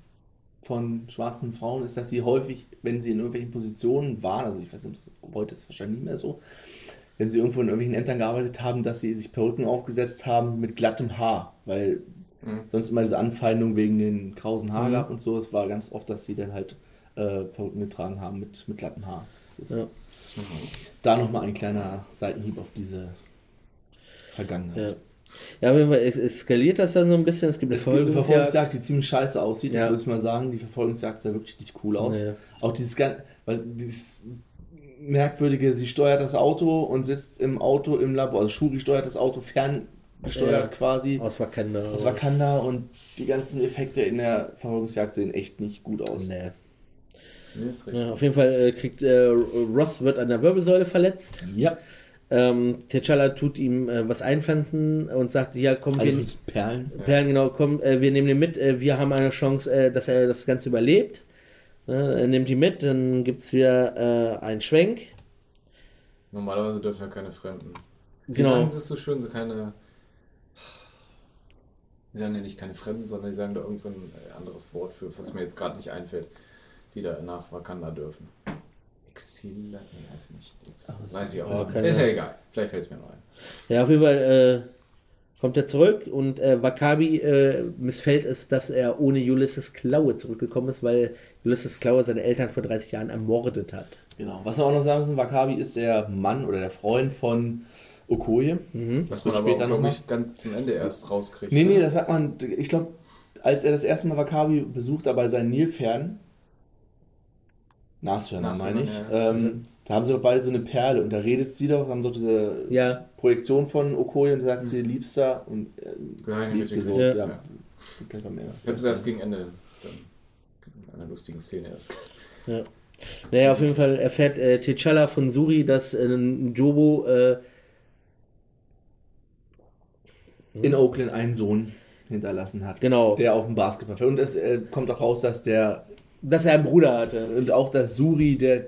von schwarzen Frauen ist, dass sie häufig, wenn sie in irgendwelchen Positionen waren, also ich weiß nicht, heute ist es wahrscheinlich nicht mehr so, wenn sie irgendwo in irgendwelchen Ämtern gearbeitet haben, dass sie sich Perücken aufgesetzt haben mit glattem Haar, weil Mhm. sonst immer diese Anfeindung wegen den krausen Haar Mhm. gab und so. Es war ganz oft, dass sie dann halt äh, Perücken getragen haben mit, mit glattem Haar. Das ist Ja. da nochmal ein kleiner Seitenhieb auf diese Vergangenheit. Ja. Ja, es- eskaliert das dann so ein bisschen. Es gibt eine Es gibt eine Verfolgungsjagd. Verfolgungsjagd, die ziemlich scheiße aussieht. Ja. Ich würde mal sagen, die Verfolgungsjagd sah wirklich nicht cool aus. Ja. Auch dieses weil dieses merkwürdige, sie steuert das Auto und sitzt im Auto im Labor. Also Shuri steuert das Auto ferngesteuert Ja. quasi Aus Wakanda. aus Wakanda und die ganzen Effekte in der Verfolgungsjagd sehen echt nicht gut aus. Nee. Ja, auf jeden Fall äh, kriegt äh, Ross wird an der Wirbelsäule verletzt. Ja. Ähm, T'Challa tut ihm äh, was einpflanzen und sagt, ja komm, Also wir, Perlen. Perlen, genau, komm, äh, wir nehmen den mit, äh, wir haben eine Chance, äh, dass er das Ganze überlebt. Ne, er nimmt die mit, dann gibt es wieder äh, einen Schwenk. Normalerweise dürfen ja keine Fremden. Wie Genau. sagen sie es so schön, so keine. Die sagen ja nicht keine Fremden, sondern die sagen da irgend so ein anderes Wort für, was mir jetzt gerade nicht einfällt, die da nach Wakanda dürfen. Exil? Nee, weiß ich nicht. Ach, weiß ich auch nicht. Ist ja egal. Vielleicht fällt es mir noch ein. Ja, auf jeden Fall äh, kommt er zurück und äh, Wakabi äh, missfällt es, dass er ohne Ulysses Klaue zurückgekommen ist, weil Ulysses Klaue seine Eltern vor 30 Jahren ermordet hat. Genau. Was wir auch noch sagen müssen, Wakabi ist der Mann oder der Freund von Okoye. Was wird man aber später auch, noch ganz zum Ende erst rauskriegt. Nee, ne? nee, das sagt man, ich glaube, als er das erste Mal Wakabi besucht, aber bei seinen Nilpferden, Nashörner Nashörner, meine ich, ja. ähm, da haben sie doch beide so eine Perle und da redet sie doch, haben doch diese Ja, Projektion von Okoye und sagt sie, liebster und äh, liebste so. Ja. Ja. Ja. Das ist gleich beim ersten. Ich habe es erst gegen Ende dann in einer lustigen Szene erst. ja. Naja, auf jeden Fall erfährt äh, T'Challa von Suri, dass äh, ein Jobo äh, In Oakland einen Sohn hinterlassen hat. Genau. Der auf dem Basketball. Und es äh, kommt auch raus, dass der Dass er einen Bruder hatte. und auch dass Suri der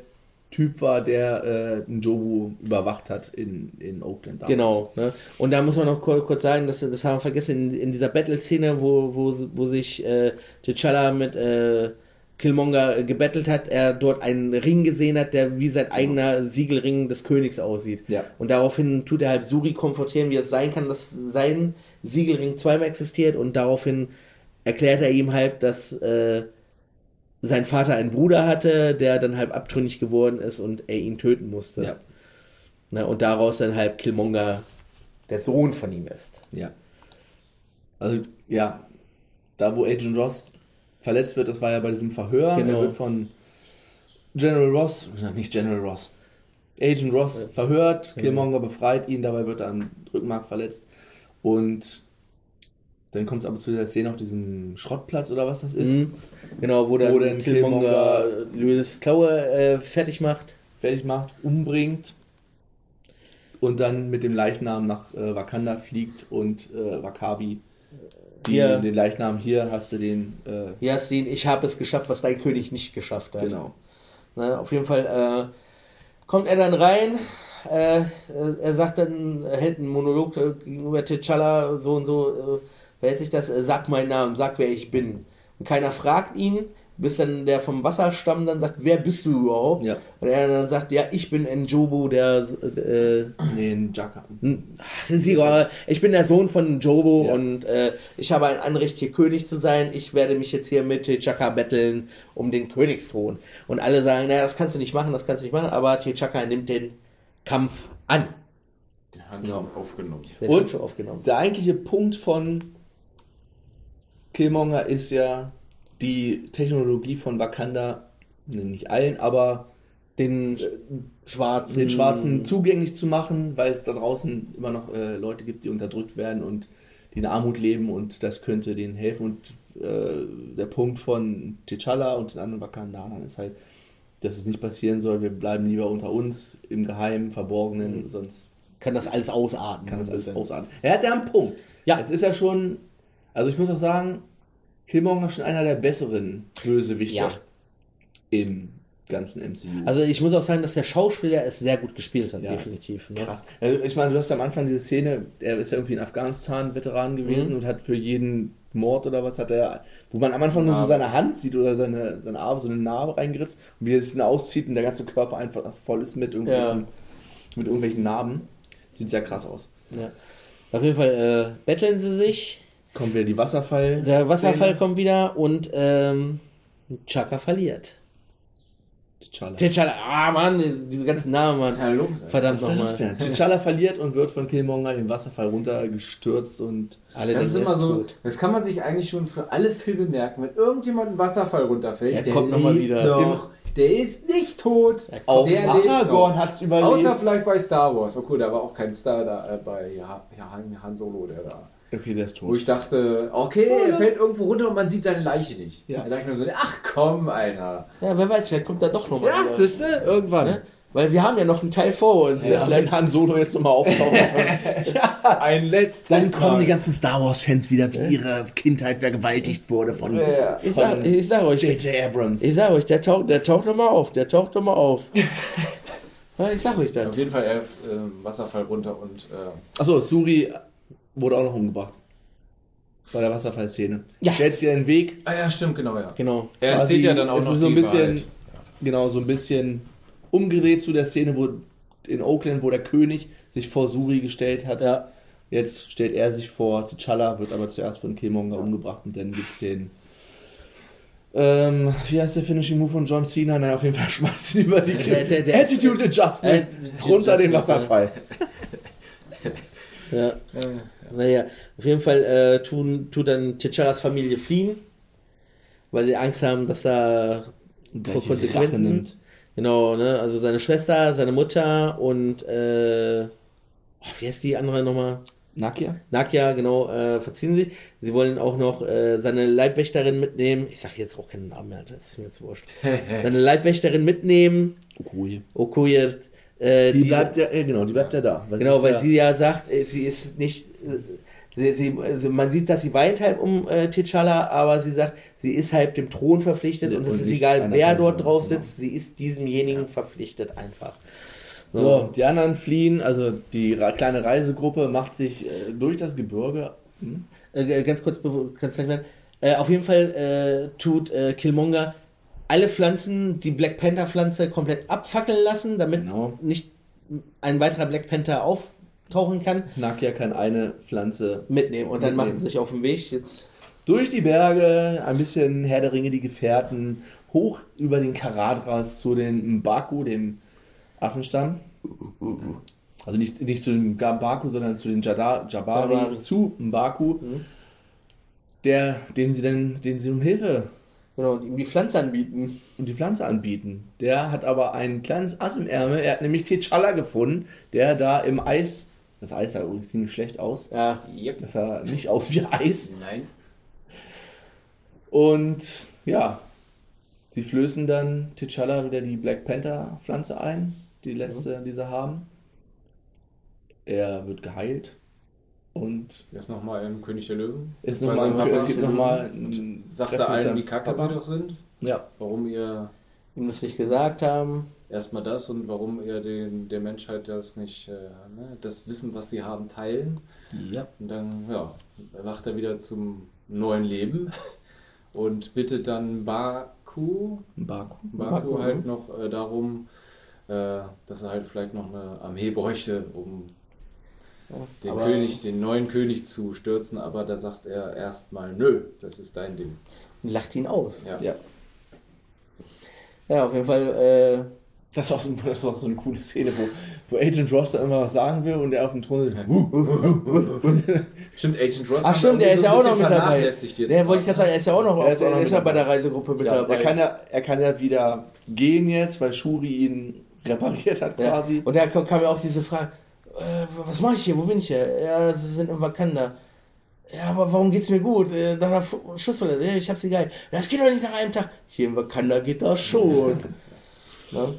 Typ war, der äh, Njobu überwacht hat in, in Oakland. damals. Genau. Ne? Und da muss man noch kurz, kurz sagen, dass, das haben wir vergessen, in, in dieser Battle-Szene, wo, wo, wo sich äh, T'Challa mit äh, Killmonger äh, gebettelt hat, er dort einen Ring gesehen hat, der wie sein eigener Siegelring des Königs aussieht. Ja. Und daraufhin tut er halt Suri konfrontieren, wie es sein kann, dass sein Siegelring zweimal existiert und daraufhin erklärt er ihm halt, dass äh, sein Vater einen Bruder hatte, der dann halb abtrünnig geworden ist und er ihn töten musste. Ja. Na, und daraus dann halt Killmonger der Sohn von ihm ist. Ja. Also, ja, da wo Agent Ross verletzt wird, das war ja bei diesem Verhör. Genau. Er wird von General Ross, nicht General Ross, Agent Ross verhört, Killmonger befreit ihn, dabei wird er am Rückenmark verletzt. Und dann kommt es aber zu der Szene auf diesem Schrottplatz oder was das ist, Mhm. Genau, wo dann Wo dann Killmonger Killmonger- Louis Klaue äh, fertig macht. fertig macht, umbringt und dann mit dem Leichnam nach äh, Wakanda fliegt und äh, Wakabi die, Hier. den Leichnam hier hast du den äh, Ja, Steen, ich habe es geschafft, was dein König nicht geschafft hat. genau. Na, auf jeden Fall äh, kommt er dann rein. Äh, äh, er sagt dann, er hält einen Monolog äh, gegenüber T'Challa, so und so, verhält sich das, äh, sag meinen Namen, sag wer ich bin. Und keiner fragt ihn, bis dann der vom Wasserstamm dann sagt, wer bist du überhaupt? Ja. Und er dann sagt, ja, ich bin Njobu, der, äh, Nee, ein Jaka. Ach, das ist egal. Ich bin der Sohn von Jobo Ja. und äh, ich habe ein Anrecht, hier König zu sein. Ich werde mich jetzt hier mit T'Chaka betteln um den Königsthron. Und alle sagen, naja, das kannst du nicht machen, das kannst du nicht machen, aber T'Chaka nimmt den Kampf an. Den Handschuh aufgenommen. Den Und? hat schon aufgenommen. Der eigentliche Punkt von Killmonger ist ja die Technologie von Wakanda, nicht allen, aber Den Schwarzen. den Schwarzen zugänglich zu machen, weil es da draußen immer noch äh, Leute gibt, die unterdrückt werden und die in Armut leben und das könnte denen helfen. Und äh, der Punkt von T'Challa und den anderen Wakandanern ist halt, dass es nicht passieren soll. Wir bleiben lieber unter uns, im Geheimen, Verborgenen, sonst kann das alles ausarten. kann das alles ausarten. Er hat ja einen Punkt. Ja. Es ist ja schon, also ich muss auch sagen, Killmonger ist schon einer der besseren Bösewichte Ja. im ganzen MCU. Also ich muss auch sagen, dass der Schauspieler es sehr gut gespielt hat, Ja. definitiv. Ne? Krass. Also ich meine, du hast ja am Anfang diese Szene, er ist ja irgendwie ein Afghanistan-Veteran gewesen Mhm. und hat für jeden Mord oder was hat er, wo man am Anfang nur so seine Hand sieht oder seine, seine Arme, so eine Narbe reingeritzt und wie er sich dann auszieht und der ganze Körper einfach voll ist mit irgendwelchen, mit irgendwelchen Narben. Sieht sehr krass aus. Ja. Auf jeden Fall äh, betteln sie sich. Kommt wieder die Wasserfall. Der Wasserfall Szene. kommt wieder und ähm, Chaka verliert. T'Challa. T'Challa, ah Mann, diese ganzen Namen, Mann. Alter? Verdammt nochmal. T'Challa verliert und wird von Killmonger den Wasserfall runtergestürzt und Alle Das ist immer er so, tot. das kann man sich eigentlich schon für alle Filme merken. Wenn irgendjemand einen Wasserfall runterfällt, Er kommt noch mal lebt wieder. Doch, der ist nicht tot. auch der Aragorn hat es überlebt. Außer vielleicht bei Star Wars. Oh cool, da war auch kein Star da äh, bei ja, ja, Han, Han Solo, der da. Okay, der ist Wo tot. ich dachte, okay, er fällt irgendwo runter und man sieht seine Leiche nicht. Ja. Da dachte ich mir so, ach komm, Alter. Ja, wer weiß, vielleicht kommt er doch nochmal Ja, wieder. siehst du, irgendwann. Ne? Weil wir haben ja noch einen Teil vor uns. Ja, ne? wenn Han Solo jetzt nochmal auftaucht. Ein letztes Dann kommen Mal. die ganzen Star Wars-Fans wieder, wie ihre Kindheit vergewaltigt wurde von, Ich sag, ich sag euch, J.J. Abrams. ich sag euch, der taucht, der taucht nochmal auf, der taucht nochmal auf. ja, ich sag euch das. Auf jeden Fall er, ähm, Wasserfall runter und äh, Achso, Suri wurde auch noch umgebracht. Bei der Wasserfallszene. Ja. Stellt sich den Weg. Ah ja, stimmt, genau, ja. Genau. Er quasi- erzählt ja dann auch es noch ist so ein bisschen, Wahrheit. genau, so ein bisschen umgedreht zu der Szene, wo in Oakland, wo der König sich vor Suri gestellt hat. Ja. Jetzt stellt er sich vor T'Challa, wird aber zuerst von Killmonger umgebracht und dann gibt's den. Ähm, wie heißt der Finishing Move von John Cena? Naja, auf jeden Fall schmeißt ihn über die Der- der- der- Attitude Adjustment runter den Wasserfall. Ja. Naja, auf jeden Fall äh, tun, tut dann T'Challas Familie fliehen, weil sie Angst haben, dass da Konsequenzen nimmt. Genau, ne? Also seine Schwester, seine Mutter und äh, oh, wie heißt die andere nochmal? Nakia? Nakia, genau, äh, verziehen sich. Sie wollen auch noch äh, seine Leibwächterin mitnehmen. Ich sage jetzt auch keinen Namen mehr, das ist mir jetzt wurscht. seine Leibwächterin mitnehmen. Okoye. Okoye. Äh, Die, bleibt ja, genau, die bleibt ja da. Genau, es weil ja, sie ja sagt, äh, sie ist nicht, äh, Sie, sie, man sieht, dass sie weint halt um äh, T'Challa, aber sie sagt, sie ist halt dem Thron verpflichtet Ja, und es ist egal, wer Person, dort drauf genau. sitzt, sie ist diesemjenigen verpflichtet einfach. So, die anderen fliehen, also die kleine Reisegruppe macht sich äh, durch das Gebirge. Hm? Äh, ganz kurz, ganz gleich. Äh, auf jeden Fall äh, tut Killmonger alle Pflanzen, die Black Panther Pflanze komplett abfackeln lassen, damit Genau. nicht ein weiterer Black Panther auftauchen kann, Nakia kann eine Pflanze mitnehmen und dann Mitnehmen. machen sie sich auf den Weg jetzt. durch die Berge, ein bisschen Herr der Ringe, die Gefährten, hoch über den Karadras zu den Mbaku, dem Affenstamm. Also nicht, nicht zu den Mbaku, sondern zu den Jada, Jabari, Jabari. zu Mbaku, Mhm. der, dem sie dann, den sie um Hilfe Genau, und ihm die Pflanze anbieten. und die Pflanze anbieten. Der hat aber ein kleines Ass im Ärmel. Er hat nämlich T'Challa gefunden, der da im Eis. Das Eis sah übrigens ziemlich schlecht aus. Ja, Yep. Das sah nicht aus wie Eis. Nein. Und ja, sie flößen dann T'Challa wieder die Black Panther Pflanze ein, die letzte, die sie haben. Er wird geheilt und ist nochmal im König der Löwen. ist noch mal, es Papa. gibt nochmal sagt er allen, wie kacke sie doch sind, Ja, warum ihr ihm das nicht gesagt haben. erstmal das und warum ihr den, der Menschheit das nicht, äh, ne, das Wissen, was sie haben, teilen. ja. Und dann, ja, erwacht er wieder zum neuen Leben und bittet dann Baku, Baku. Baku halt noch äh, darum, äh, dass er halt vielleicht noch eine Armee bräuchte, um den aber- König, den neuen König zu stürzen, aber da sagt er erstmal, nö, das ist dein Ding. Und lacht ihn aus. Ja. Ja. Ja, auf jeden Fall, äh, Das ist, auch so, das ist auch so eine coole Szene, wo, wo Agent Ross da immer was sagen will und er auf dem Thron sitzt. Stimmt, Agent Ross Ach stimmt, der ist ja auch noch mit dabei. Der wollte ich gerade sagen, er ist ja auch noch, Er ist auch noch er ist ja bei der Reisegruppe mit Ja, dabei. er, kann ja, er kann ja wieder gehen jetzt, weil Shuri ihn repariert hat Ja. quasi. Und da kam ja auch diese Frage, äh, was mache ich hier, wo bin ich hier? Ja, sie sind in Wakanda. Ja, aber warum geht's mir gut? Äh, Nach einer Schussverletzung. Ja, ich hab sie geil. Das geht doch nicht nach einem Tag. Hier in Wakanda geht das schon. ne?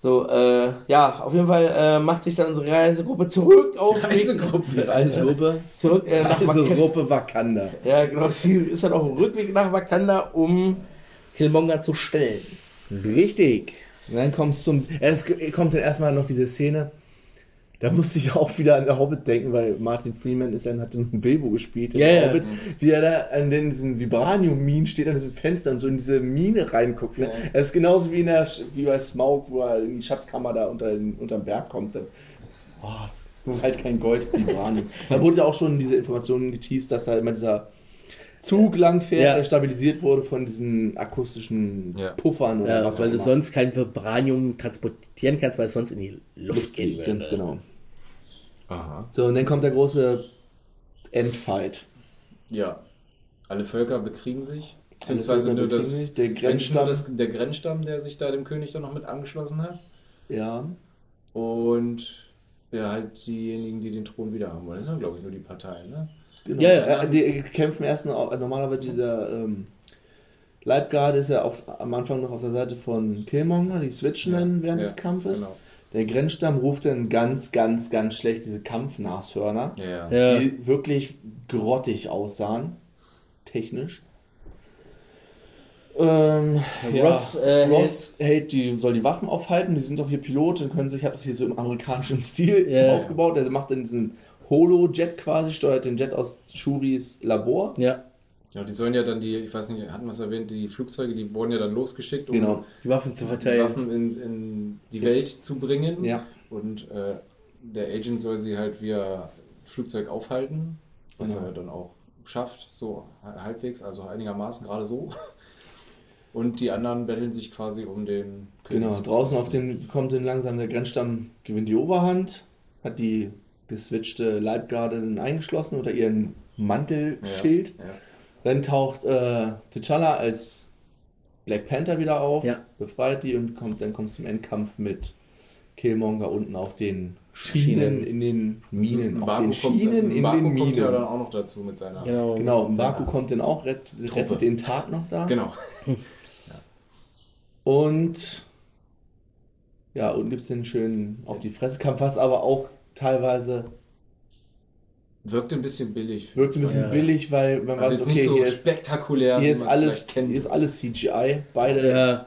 So, äh, ja, auf jeden Fall äh, macht sich dann unsere Reisegruppe zurück auf Weg- Reisegruppe. Reisegruppe. zurück äh, nach Wakanda. Reisegruppe Wakanda. Ja, genau, sie ist dann auf dem Rückweg nach Wakanda, um Killmonger zu stellen. Richtig. Und dann kommt es zum. Es kommt dann erstmal noch diese Szene. Da musste ich auch wieder an der Hobbit denken, weil Martin Freeman ist dann, hat dann ein Bilbo gespielt in Ja, der ja. Hobbit, wie er da an den, diesen Vibranium-Minen steht, an diesem Fenster und so in diese Mine reinguckt. Ne? Er ist genauso wie, in der, Sch- wie bei Smaug, wo er in die Schatzkammer da unter, den, unterm Berg kommt. Dann, oh, halt kein Gold, Vibranium. da wurde ja auch schon diese Informationen geteased, dass da immer dieser Zug lang fährt, Ja. der stabilisiert wurde von diesen akustischen Ja. Puffern oder Ja, was weil du sonst kein Vibranium transportieren kannst, weil es sonst in die Luft gehen würde. Ganz genau. Aha. So, und dann kommt der große Endfight. Ja. Alle Völker bekriegen sich. Beziehungsweise nur das. Der Grenzstamm. das, der Grenzstamm, der sich da dem König dann noch mit angeschlossen hat. Ja. Und ja, halt diejenigen, die den Thron wieder haben wollen. Das sind, glaube ich, nur die Parteien, ne? Genau. Ja, ja. Äh, Die kämpfen erst noch, normalerweise dieser ähm, Leibgarde ist ja auf, am Anfang noch auf der Seite von Killmonger, die switchen dann während Ja, des Kampfes. Genau. Der Grenzstamm ruft dann ganz, ganz, ganz schlecht diese Kampfnashörner, Ja, ja. Ja. die wirklich grottig aussahen, technisch. Ähm, ja, Ross, äh, Ross hält die, soll die Waffen aufhalten, die sind doch hier Pilot, dann können sie, ich habe das hier so im amerikanischen Stil Ja. aufgebaut, der macht dann diesen Holo-Jet quasi, steuert den Jet aus Shuris Labor. Ja, Ja, die sollen ja dann die, ich weiß nicht, hatten wir es erwähnt, die Flugzeuge, die wurden ja dann losgeschickt, um Genau. die Waffen zu die verteilen. Waffen in, in die Welt zu bringen. Ja. Und äh, der Agent soll sie halt via Flugzeug aufhalten, was Genau. er dann auch schafft, so halbwegs, also einigermaßen gerade so. Und die anderen betteln sich quasi um den Genau, Königs- draußen auf dem kommt dann langsam der Grenzstamm, gewinnt die Oberhand, hat die geswitchte Leibgarde dann eingeschlossen unter ihren Mantelschild. Ja, ja. Dann taucht äh, T'Challa als Black Panther wieder auf, Ja. befreit die und kommt, dann kommt es zum Endkampf mit Killmonger unten auf den Schienen, Schienen. in den Minen. Auf den kommt, Schienen in Mbaku den kommt ja dann Minen. auch noch dazu mit seiner. Genau. Genau, mit Mbaku seiner kommt dann auch, rett, rettet den Tag noch da. Genau. Und ja, unten gibt es den schönen auf die Fresse Kampf, was aber auch teilweise Wirkte ein bisschen billig. Wirkt ein bisschen Ja. billig, weil man Also weiß, okay, nicht so hier ist, spektakulär, hier ist alles, hier ist alles CGI. Beide, Ja,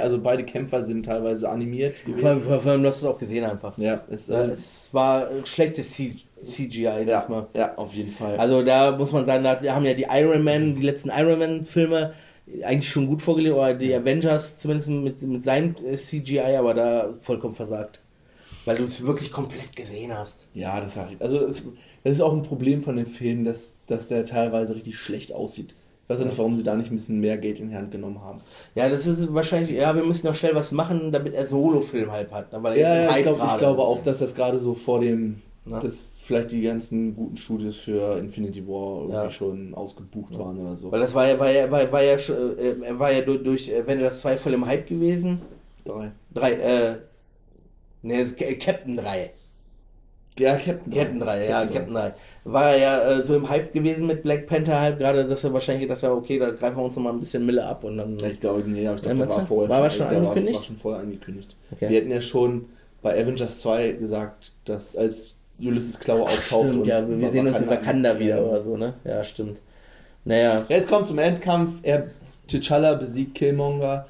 also beide Kämpfer sind teilweise animiert vor allem, vor allem, du hast es auch gesehen einfach. Ja, Ja, äh, es war schlechtes CGI ja, diesmal. ja, auf jeden Fall. Also da muss man sagen, da haben ja die Iron Man, die letzten Iron Man Filme eigentlich schon gut vorgelegt, oder die Avengers zumindest mit, mit seinem äh, CGI, aber da vollkommen versagt. Weil du es wirklich komplett gesehen hast. Ja, das sag ich. Also das, das ist auch ein Problem von dem Film, dass, dass der teilweise richtig schlecht aussieht. Ich weiß nicht, warum sie da nicht ein bisschen mehr Geld in die Hand genommen haben. Ja, das ist wahrscheinlich, ja, wir müssen noch schnell was machen, damit er Solo-Film halt hat. Weil er Ja, jetzt im ich, glaub, ich glaube auch, dass das gerade so vor dem, Ja. dass vielleicht die ganzen guten Studios für Infinity War irgendwie Ja. schon ausgebucht waren oder so. Weil das war ja, war ja, war, war ja, schon, äh, war ja durch, durch Avengers 2 voll im Hype gewesen. Drei. Drei, äh, ne, Captain 3. Ja, Captain. Captain 3, ja, Captain Captain 3. War er ja äh, so im Hype gewesen mit Black Panther halt, gerade, dass er wahrscheinlich gedacht hat, okay, da greifen wir uns noch mal ein bisschen Mille ab und dann. Ja, ich glaube, nee, ich Ja, glaube, der war vorher War schon der angekündigt? War, war schon vorher angekündigt. Okay. Wir hätten ja schon bei Avengers 2 gesagt, dass als Ulysses Klaue auftaucht Stimmt, und ja, wir sehen uns in Wakanda wieder oder so, ne? Ja, stimmt. Naja, Ja, es kommt zum Endkampf. Er T'Challa besiegt Killmonger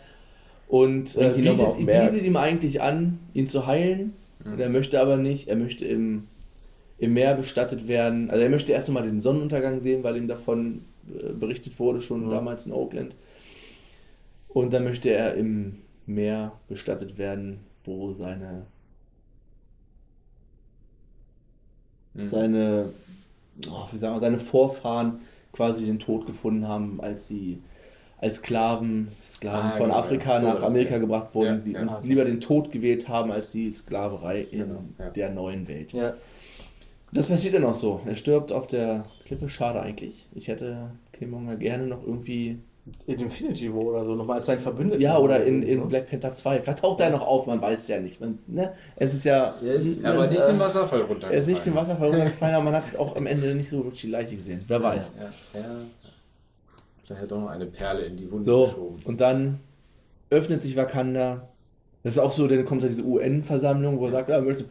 und äh, nochmal bietet, bietet ihm eigentlich an, ihn zu heilen. Und er möchte aber nicht. Er möchte im, im Meer bestattet werden. Also er möchte erst nochmal den Sonnenuntergang sehen, weil ihm davon äh, berichtet wurde, schon damals in Oakland. Und dann möchte er im Meer bestattet werden, wo seine Mhm. seine, oh, wie sagen wir, seine Vorfahren quasi den Tod gefunden haben, als sie als Sklaven, Sklaven Ah, von genau, Afrika. So nach Amerika gebracht wurden, die Ah, okay. lieber den Tod gewählt haben, als die Sklaverei in Genau, der neuen Welt. Das passiert dann auch so. Er stirbt auf der Klippe. Schade eigentlich. Ich hätte Killmonger gerne noch irgendwie. In Infinity War oder so, nochmal als sein Verbündeter. Ja, oder in, in Ne? Black Panther 2. Vielleicht taucht er noch auf, man weiß es ja nicht. Man, ne? Es ist ja. Er ist aber nicht äh, den Wasserfall runtergefallen. Er ist nicht im Wasserfall runtergefallen, aber man hat auch am Ende nicht so wirklich die Leiche gesehen. Wer weiß. Ja, ja, ja. Da hätte doch noch eine Perle in die Wunde So, geschoben. und dann öffnet sich Wakanda. Das ist auch so, dann kommt da diese UN-Versammlung, wo er sagt, ja, wir möchten,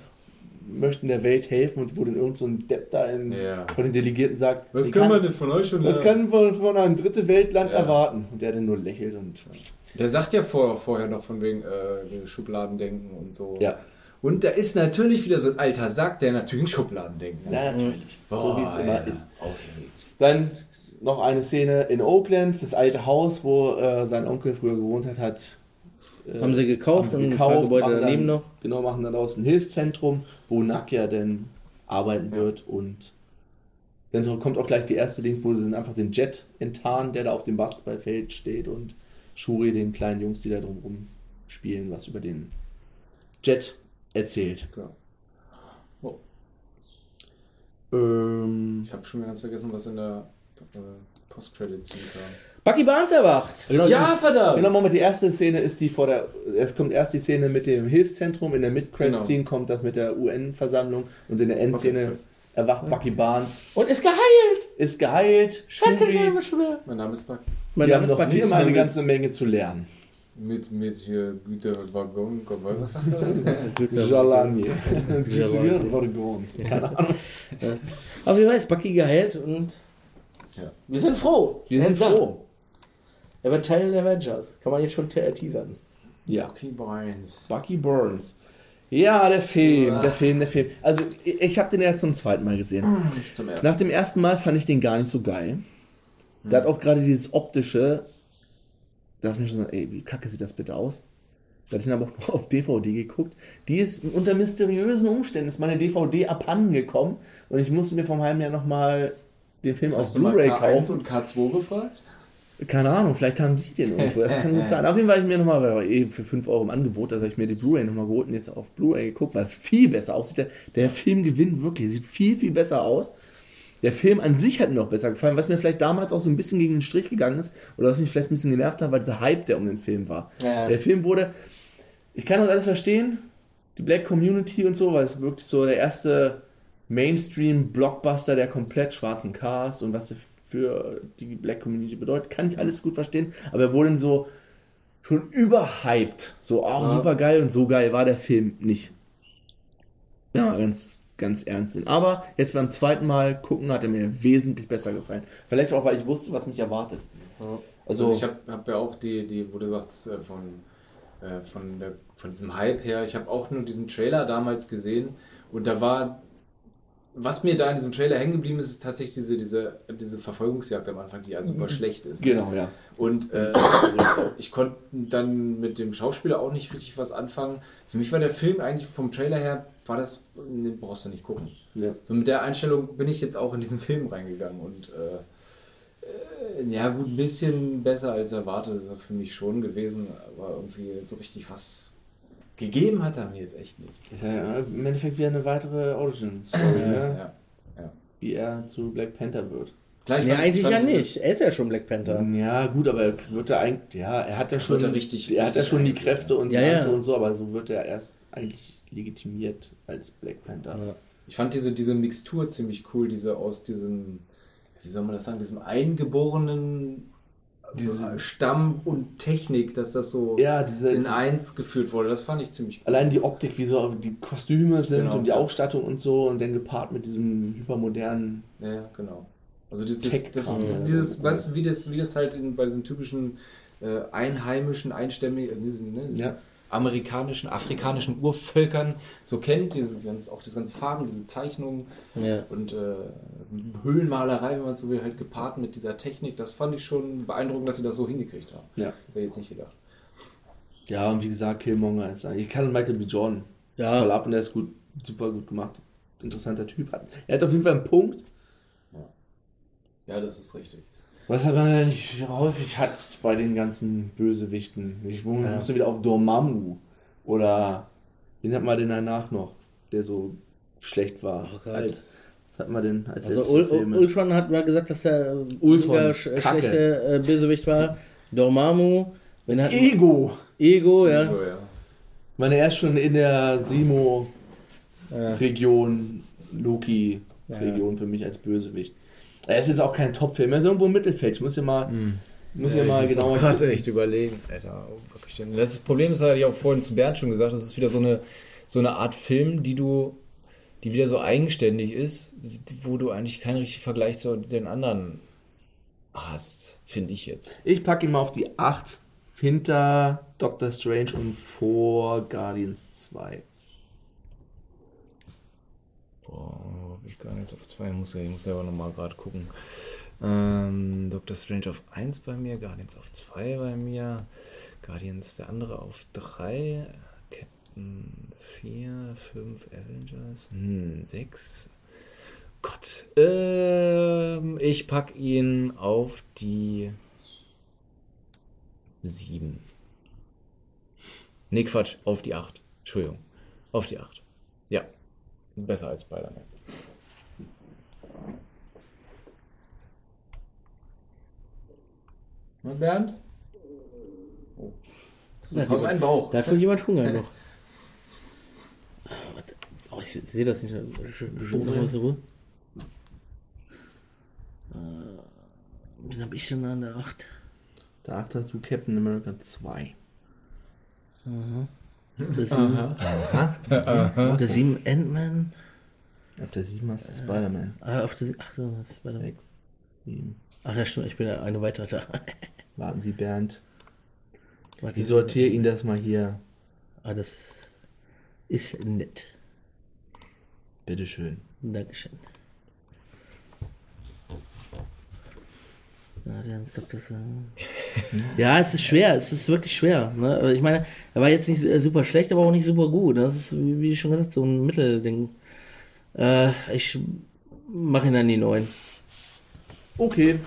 möchten der Welt helfen und wo dann irgend so ein Depp da in, Ja. von den Delegierten sagt, Was "Wie können wir kann- denn von euch schon Was lernen? kann von, von einem dritte Weltland Ja. erwarten? Und der dann nur lächelt und. Der sagt ja vor, vorher noch von wegen äh, Schubladendenken und so. Ja, Und da ist natürlich wieder so ein alter Sack, der natürlich in Schubladendenken ja natürlich. so wie es immer ja, ist. Aufgeregt. Dann noch eine Szene in Oakland, das alte Haus, wo äh, sein Onkel früher gewohnt hat, hat. äh, Haben sie gekauft haben sie und ein gekauft, paar Gebäude daneben dann, noch. Genau, machen dann daraus ein Hilfszentrum, wo Nakia dann arbeiten wird und dann kommt auch gleich die erste Ding, wo sie dann einfach den Jet enttarnen, der da auf dem Basketballfeld steht und Shuri den kleinen Jungs, die da drumherum spielen, was über den Jet erzählt. Genau. Ähm, Ich habe schon wieder ganz vergessen, was in der äh, Post-Credit-Scene kam. Bucky Barnes erwacht! genau, Ja, verdammt! Genau, Moment, die erste Szene ist die vor der. Es kommt erst die Szene mit dem Hilfszentrum, in der Mid-Credit-Scene kommt das mit der UN-Versammlung und in der Endszene Okay. erwacht Bucky Barnes, Und ist geheilt! ist geheilt, Shuri. Mein Name ist Buck. Mein Wir Name haben ist noch Bucky immer eine ganze Menge zu lernen. Mit, mit hier Güterwaggon, was sagt er? Jalani. Vargon. Keine Ahnung. Aber wie weiß, Bucky geheilt und Ja. wir sind froh. Wir sind froh. Er wird Teil der Avengers. Kann man jetzt schon te- teasern. Ja. Bucky Barnes. Bucky Burns. Ja, der Film, der Film, der Film. Also, ich, ich habe den jetzt zum zweiten Mal gesehen. Nicht zum ersten. Nach dem ersten Mal fand ich den gar nicht so geil. Der hat auch gerade dieses optische. Da dachte ich mir schon, so, ey, wie kacke sieht das bitte aus? Da hatte ich dann aber auch noch auf DVD geguckt. Die ist unter mysteriösen Umständen, ist meine DVD abhanden gekommen und ich musste mir vom halben Jahr nochmal den Film auf Hast mal Blu-ray K1 kaufen. und K2 gefragt? Keine Ahnung, vielleicht haben die den irgendwo. Das kann gut sein. Auf jeden Fall habe ich mir nochmal, weil war eh für 5 Euro im Angebot, also habe ich mir die Blu-ray nochmal geholt und jetzt auf Blu-ray geguckt, was viel besser aussieht. Der, der Film gewinnt wirklich, sieht viel, viel besser aus. Der Film an sich hat mir noch besser gefallen, was mir vielleicht damals auch so ein bisschen gegen den Strich gegangen ist oder was mich vielleicht ein bisschen genervt hat, weil dieser Hype, der um den Film war. Ja. Der Film wurde, ich kann das alles verstehen, die Black Community und so, weil es wirklich so der erste Mainstream-Blockbuster der komplett schwarzen Cast und was der für die Black Community bedeutet, kann ich alles gut verstehen, aber er wurde so schon überhyped. So, oh, super geil und so geil war der Film nicht. Ja, ganz ganz ernst sind. Aber jetzt beim zweiten Mal gucken hat er mir wesentlich besser gefallen. Vielleicht auch, weil ich wusste, was mich erwartet. Also, Also, ich habe hab ja auch die, die, wo du sagst, äh, von, äh, von, der, von diesem Hype her, ich habe auch nur diesen Trailer damals gesehen und da war, was mir da in diesem Trailer hängen geblieben ist, ist tatsächlich diese, diese, diese Verfolgungsjagd am Anfang, die ja super schlecht ist. genau, ja. Und äh, ich konnte dann mit dem Schauspieler auch nicht richtig was anfangen. Für mich war der Film eigentlich vom Trailer her, war das, nee, brauchst du nicht gucken. Ja. So mit der Einstellung bin ich jetzt auch in diesen Film reingegangen und äh, äh, ja gut, ein bisschen besser als erwartet ist er für mich schon gewesen, aber irgendwie so richtig was gegeben hat er mir jetzt echt nicht. Ist ja im Endeffekt wieder eine weitere Origin-Story, ne? Ja. Wie er zu Black Panther wird. Gleich Ja, fand- eigentlich fand ja nicht. Er ist ja schon Black Panther. Ja, gut, aber er wird er eigentlich, ja, er hat ja schon, er richtig- er hat ja schon die Kräfte und Ja, ja. Lanze und so, aber so wird er erst eigentlich legitimiert als Black Panther. Ja. Ich fand diese, diese Mixtur ziemlich cool, diese aus diesem, wie soll man das sagen, diesem eingeborenen Diese- Stamm und Technik, dass das so Ja, diese, in eins geführt wurde. Das fand ich ziemlich cool. allein die Optik, wie so die Kostüme sind Genau. und die Ausstattung und so und dann gepaart mit diesem hypermodernen, Ja, ja, genau. Also das, das, das, das, dieses, du, wie das, wie das halt in, bei diesem typischen äh, einheimischen, einstämmigen, diesen, ne, diesen Ja. Amerikanischen, afrikanischen Urvölkern so kennt, diese ganz, auch diese ganzen Farben, diese Zeichnungen Ja. und äh, Höhlenmalerei, wenn man so will, halt gepaart mit dieser Technik, das fand ich schon beeindruckend, dass sie das so hingekriegt haben. Ja. Hätte ich jetzt nicht gedacht. ja, und wie gesagt, Killmonger ist eigentlich, ich kann Michael B. Jordan Ja. voll ab und er ist gut, super gut gemacht. Interessanter Typ. Hat, er hat auf jeden Fall einen Punkt, Ja, das ist richtig. Was man ja nicht häufig hat bei den ganzen Bösewichten. Ich wo- Ja. wieder auf Dormammu oder den hat man denn danach noch, der so schlecht war. Oh als, was hat man denn als Also Ul Filme? Ultron hat mal gesagt, dass der Ultron, mega sch Kacke. schlechte äh, Bösewicht war. Dormammu, wenn hat Ego. Ego, ja. So, ja. Ich meine, er ist schon in der Simo-Region, ja. Loki-Region für mich als Bösewicht. Er ist jetzt auch kein Top-Film, er ist irgendwo im Mittelfeld. Ich muss ja mal, muss ja, mal ich muss genauer auch gerade echt überlegen, Alter. Oh. Das Problem ist, hatte ich auch vorhin zu Bernd schon gesagt, das ist wieder so eine, so eine Art Film, die du, die wieder so eigenständig ist, wo du eigentlich keinen richtigen Vergleich zu den anderen hast, finde ich jetzt. Ich packe ihn mal auf die 8 hinter Doctor Strange und vor Guardians 2. Hab ich gar nichts auf 2, muss, ich muss selber nochmal gerade gucken. Ähm, Doctor Strange auf 1 bei mir, Guardians auf 2 bei mir, Guardians der andere auf 3, Captain 4, 5, Avengers, hm, 6. Gott, ähm, ich pack ihn auf die 7. Nee, Quatsch, auf die 8. Entschuldigung, auf die 8. Besser als Spider-Man. Na, Bernd? Ja, Komm, ein Bauch. Da hat wohl jemand Hunger noch. Oh, ich sehe das nicht. Bestimmt noch was Ruhe. Äh, Den habe ich schon an der 8. Da 8 hast du Captain America 2. Der 7, der 7 Ant-Man. Auf der 7 hast du Spider-Man. Ah, auf der, ach so, das ist bei der 6, 7. Ach ja, stimmt, ich bin ja eine weitere da. Warten Sie, Bernd. Warte, Ich sortiere ihn das mal hier. Ah, das ist nett. Bitteschön. Dankeschön. Guardians, Dr. Strange. Ja, es ist schwer, es ist wirklich schwer. Ne? Aber Ich meine, er war jetzt nicht äh, super schlecht, aber auch nicht super gut. Das ist, wie schon gesagt, so ein Mittelding. Äh, ich mache ihn an die 9. Okay.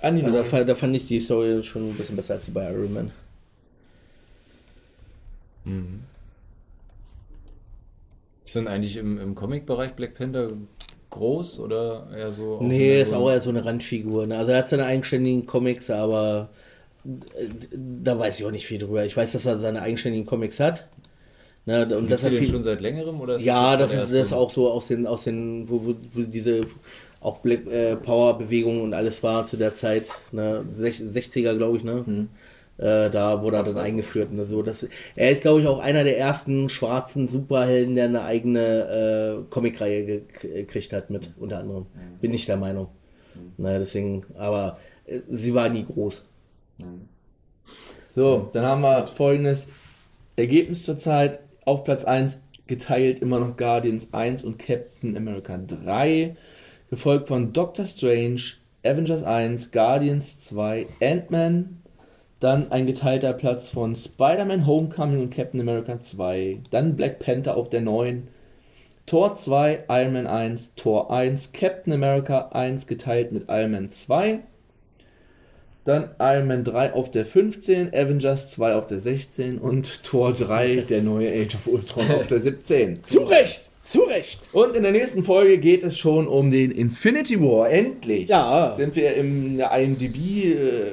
An die Also da, Neun. fa- da fand ich die Story schon ein bisschen besser als die bei Iron Man. Ist denn eigentlich im, im Comic-Bereich Black Panther groß oder eher so? Nee, ist auch eher so eine Randfigur. Ne? Also er hat seine eigenständigen Comics, aber äh, da weiß ich auch nicht viel drüber. Ich weiß, dass er seine eigenständigen Comics hat. Ne? Und Gibt's die denn viel, schon seit längerem oder ist ja, das, das ist das auch so aus den, aus den, wo, wo, wo diese auch Black äh, Power Bewegung und alles war zu der Zeit, ne, Sech- 60er glaube ich, ne? Äh, da wurde er dann eingeführt und so. Das, er ist, glaube ich, auch einer der ersten schwarzen Superhelden, der eine eigene äh, Comicreihe ge- gekriegt hat, mit unter anderem. Bin ich der Meinung. Naja, deswegen, aber äh, sie war nie groß. So, dann haben wir folgendes Ergebnis zurzeit. Auf Platz 1 geteilt immer noch Guardians 1 und Captain America 3. Gefolgt von Doctor Strange, Avengers 1, Guardians 2, Ant-Man. Dann ein geteilter Platz von Spider-Man Homecoming und Captain America 2. Dann Black Panther auf der 9. Tor 2, Iron Man 1, Tor 1, Captain America 1 geteilt mit Iron Man 2. Dann Iron Man 3 auf der 15, Avengers 2 auf der 16 und Tor 3, der neue Age of Ultron auf der 17. Zu Recht! Zu Recht! Und in der nächsten Folge geht es schon um den Infinity War. Endlich Ja. sind wir im IMDb äh,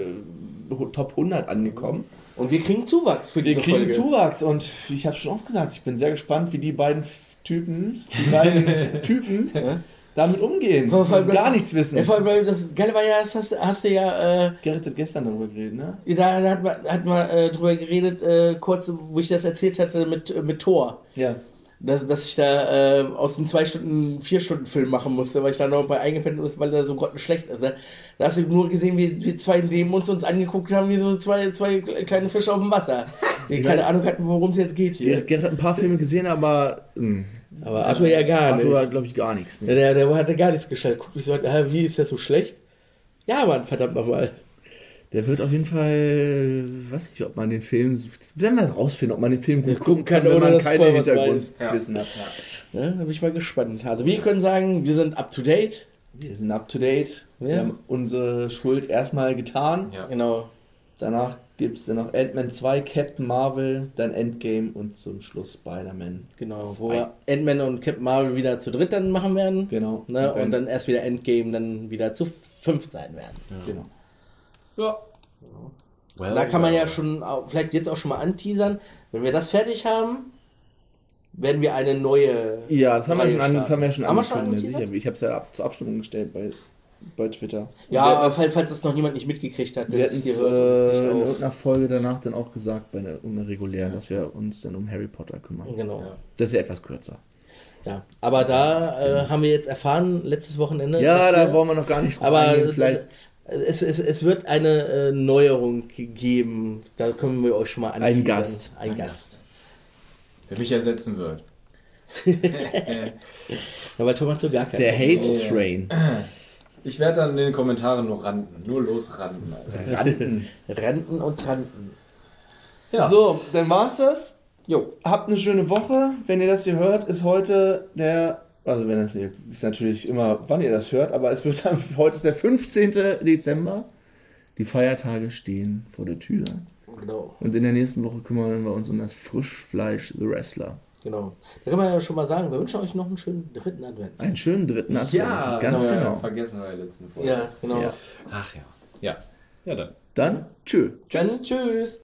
Top 100 angekommen. Und wir kriegen Zuwachs für Wir diese kriegen Folge. Zuwachs und ich habe schon oft gesagt, ich bin sehr gespannt, wie die beiden Typen, die beiden Typen damit umgehen. Vor allem gar das- nichts wissen. Ja, vor allem, weil das Geile war ja, das hast, hast du ja, äh, Gerrit hat gestern darüber geredet, ne? da, da hat man, hat man äh, drüber geredet, äh, kurz, wo ich das erzählt hatte mit, äh, mit Thor. Ja. Dass, dass ich da äh, aus einem zwei Stunden, vier Stunden Film machen musste, weil ich da noch bei eingepennt ist, weil der so grottenschlecht ist. Ne? Da hast du nur gesehen, wie, wie zwei neben uns uns angeguckt haben, wie so zwei, zwei kleine Fische auf dem Wasser. Die keine Ahnung hatten, worum es jetzt geht hier. Gerrit, hat ein paar Filme gesehen, aber. mh, Aber Arthur ja gar Arthur nicht. hat, glaube ich, gar nichts. Der, Ne? der, der hatte gar nichts geschaltet. Guck mich so wie ist das so schlecht? Ja, Mann, verdammt nochmal. Der wird auf jeden Fall. Weiß nicht, ob man den Film. Werden wir rausfinden, ob man den Film gut gucken kann, kann, wenn ohne man keine Hintergrundwissen hat. Ja, da bin ich mal gespannt. Also wir können sagen, wir sind up to date. Wir sind up to date. Wir Ja. haben unsere Schuld erstmal getan. Ja. Genau. Danach gibt es dann noch Ant-Man 2, Captain Marvel, dann Endgame und zum Schluss Spider-Man. Genau, Zwei. wo wir Ant-Man und Captain Marvel wieder zu dritt dann machen werden. Genau. Ne? Und dann- Und dann erst wieder Endgame, dann wieder zu fünft sein werden. Genau. Ja. Well, da kann man ja schon, vielleicht jetzt auch schon mal anteasern, wenn wir das fertig haben, werden wir eine neue. Ja, das haben, wir schon an, das haben wir schon. Haben wir schon angekündigt, sicher. Ich habe es ja ab, zur Abstimmung gestellt bei, bei Twitter. Ja, wir, aber falls, falls das noch niemand nicht mitgekriegt hat, wir der hatten es äh, in irgendeiner Folge danach dann auch gesagt, bei einer, einer regulären, dass wir uns dann um Harry Potter kümmern. Genau. Das ist ja etwas kürzer. Ja. Aber da äh, haben wir jetzt erfahren, letztes Wochenende. Ja, da wir- wollen wir noch gar nicht Aber eingehen. Vielleicht es, es, es wird eine äh, Neuerung geben. Da können wir euch schon mal anteasern. Gast. Ein Gast. Wer mich ersetzen wird. Ja, weil Thomas so gar keinen der Hate Ja. Train. Ich werde dann in den Kommentaren nur randen. Nur losranden, Alter. Randen. Renten und Tranten. So, dann war's das. Jo. Habt eine schöne Woche. Wenn ihr das hier hört, ist heute der. Also, wenn das hier ist natürlich immer, wann ihr das hört, aber es wird dann, heute ist der 15. Dezember. Die Feiertage stehen vor der Tür. Genau. Und in der nächsten Woche kümmern wir uns um das Frischfleisch The Wrestler. Genau. Da kann man ja schon mal sagen, wir wünschen euch noch einen schönen dritten Advent. Einen schönen dritten Advent. Ja, ganz wir genau. Vergessen wir der letzten Folge. Ja, genau. Ja. Ach ja. Ja. Ja, dann. Dann, tschö. Dann tschüss.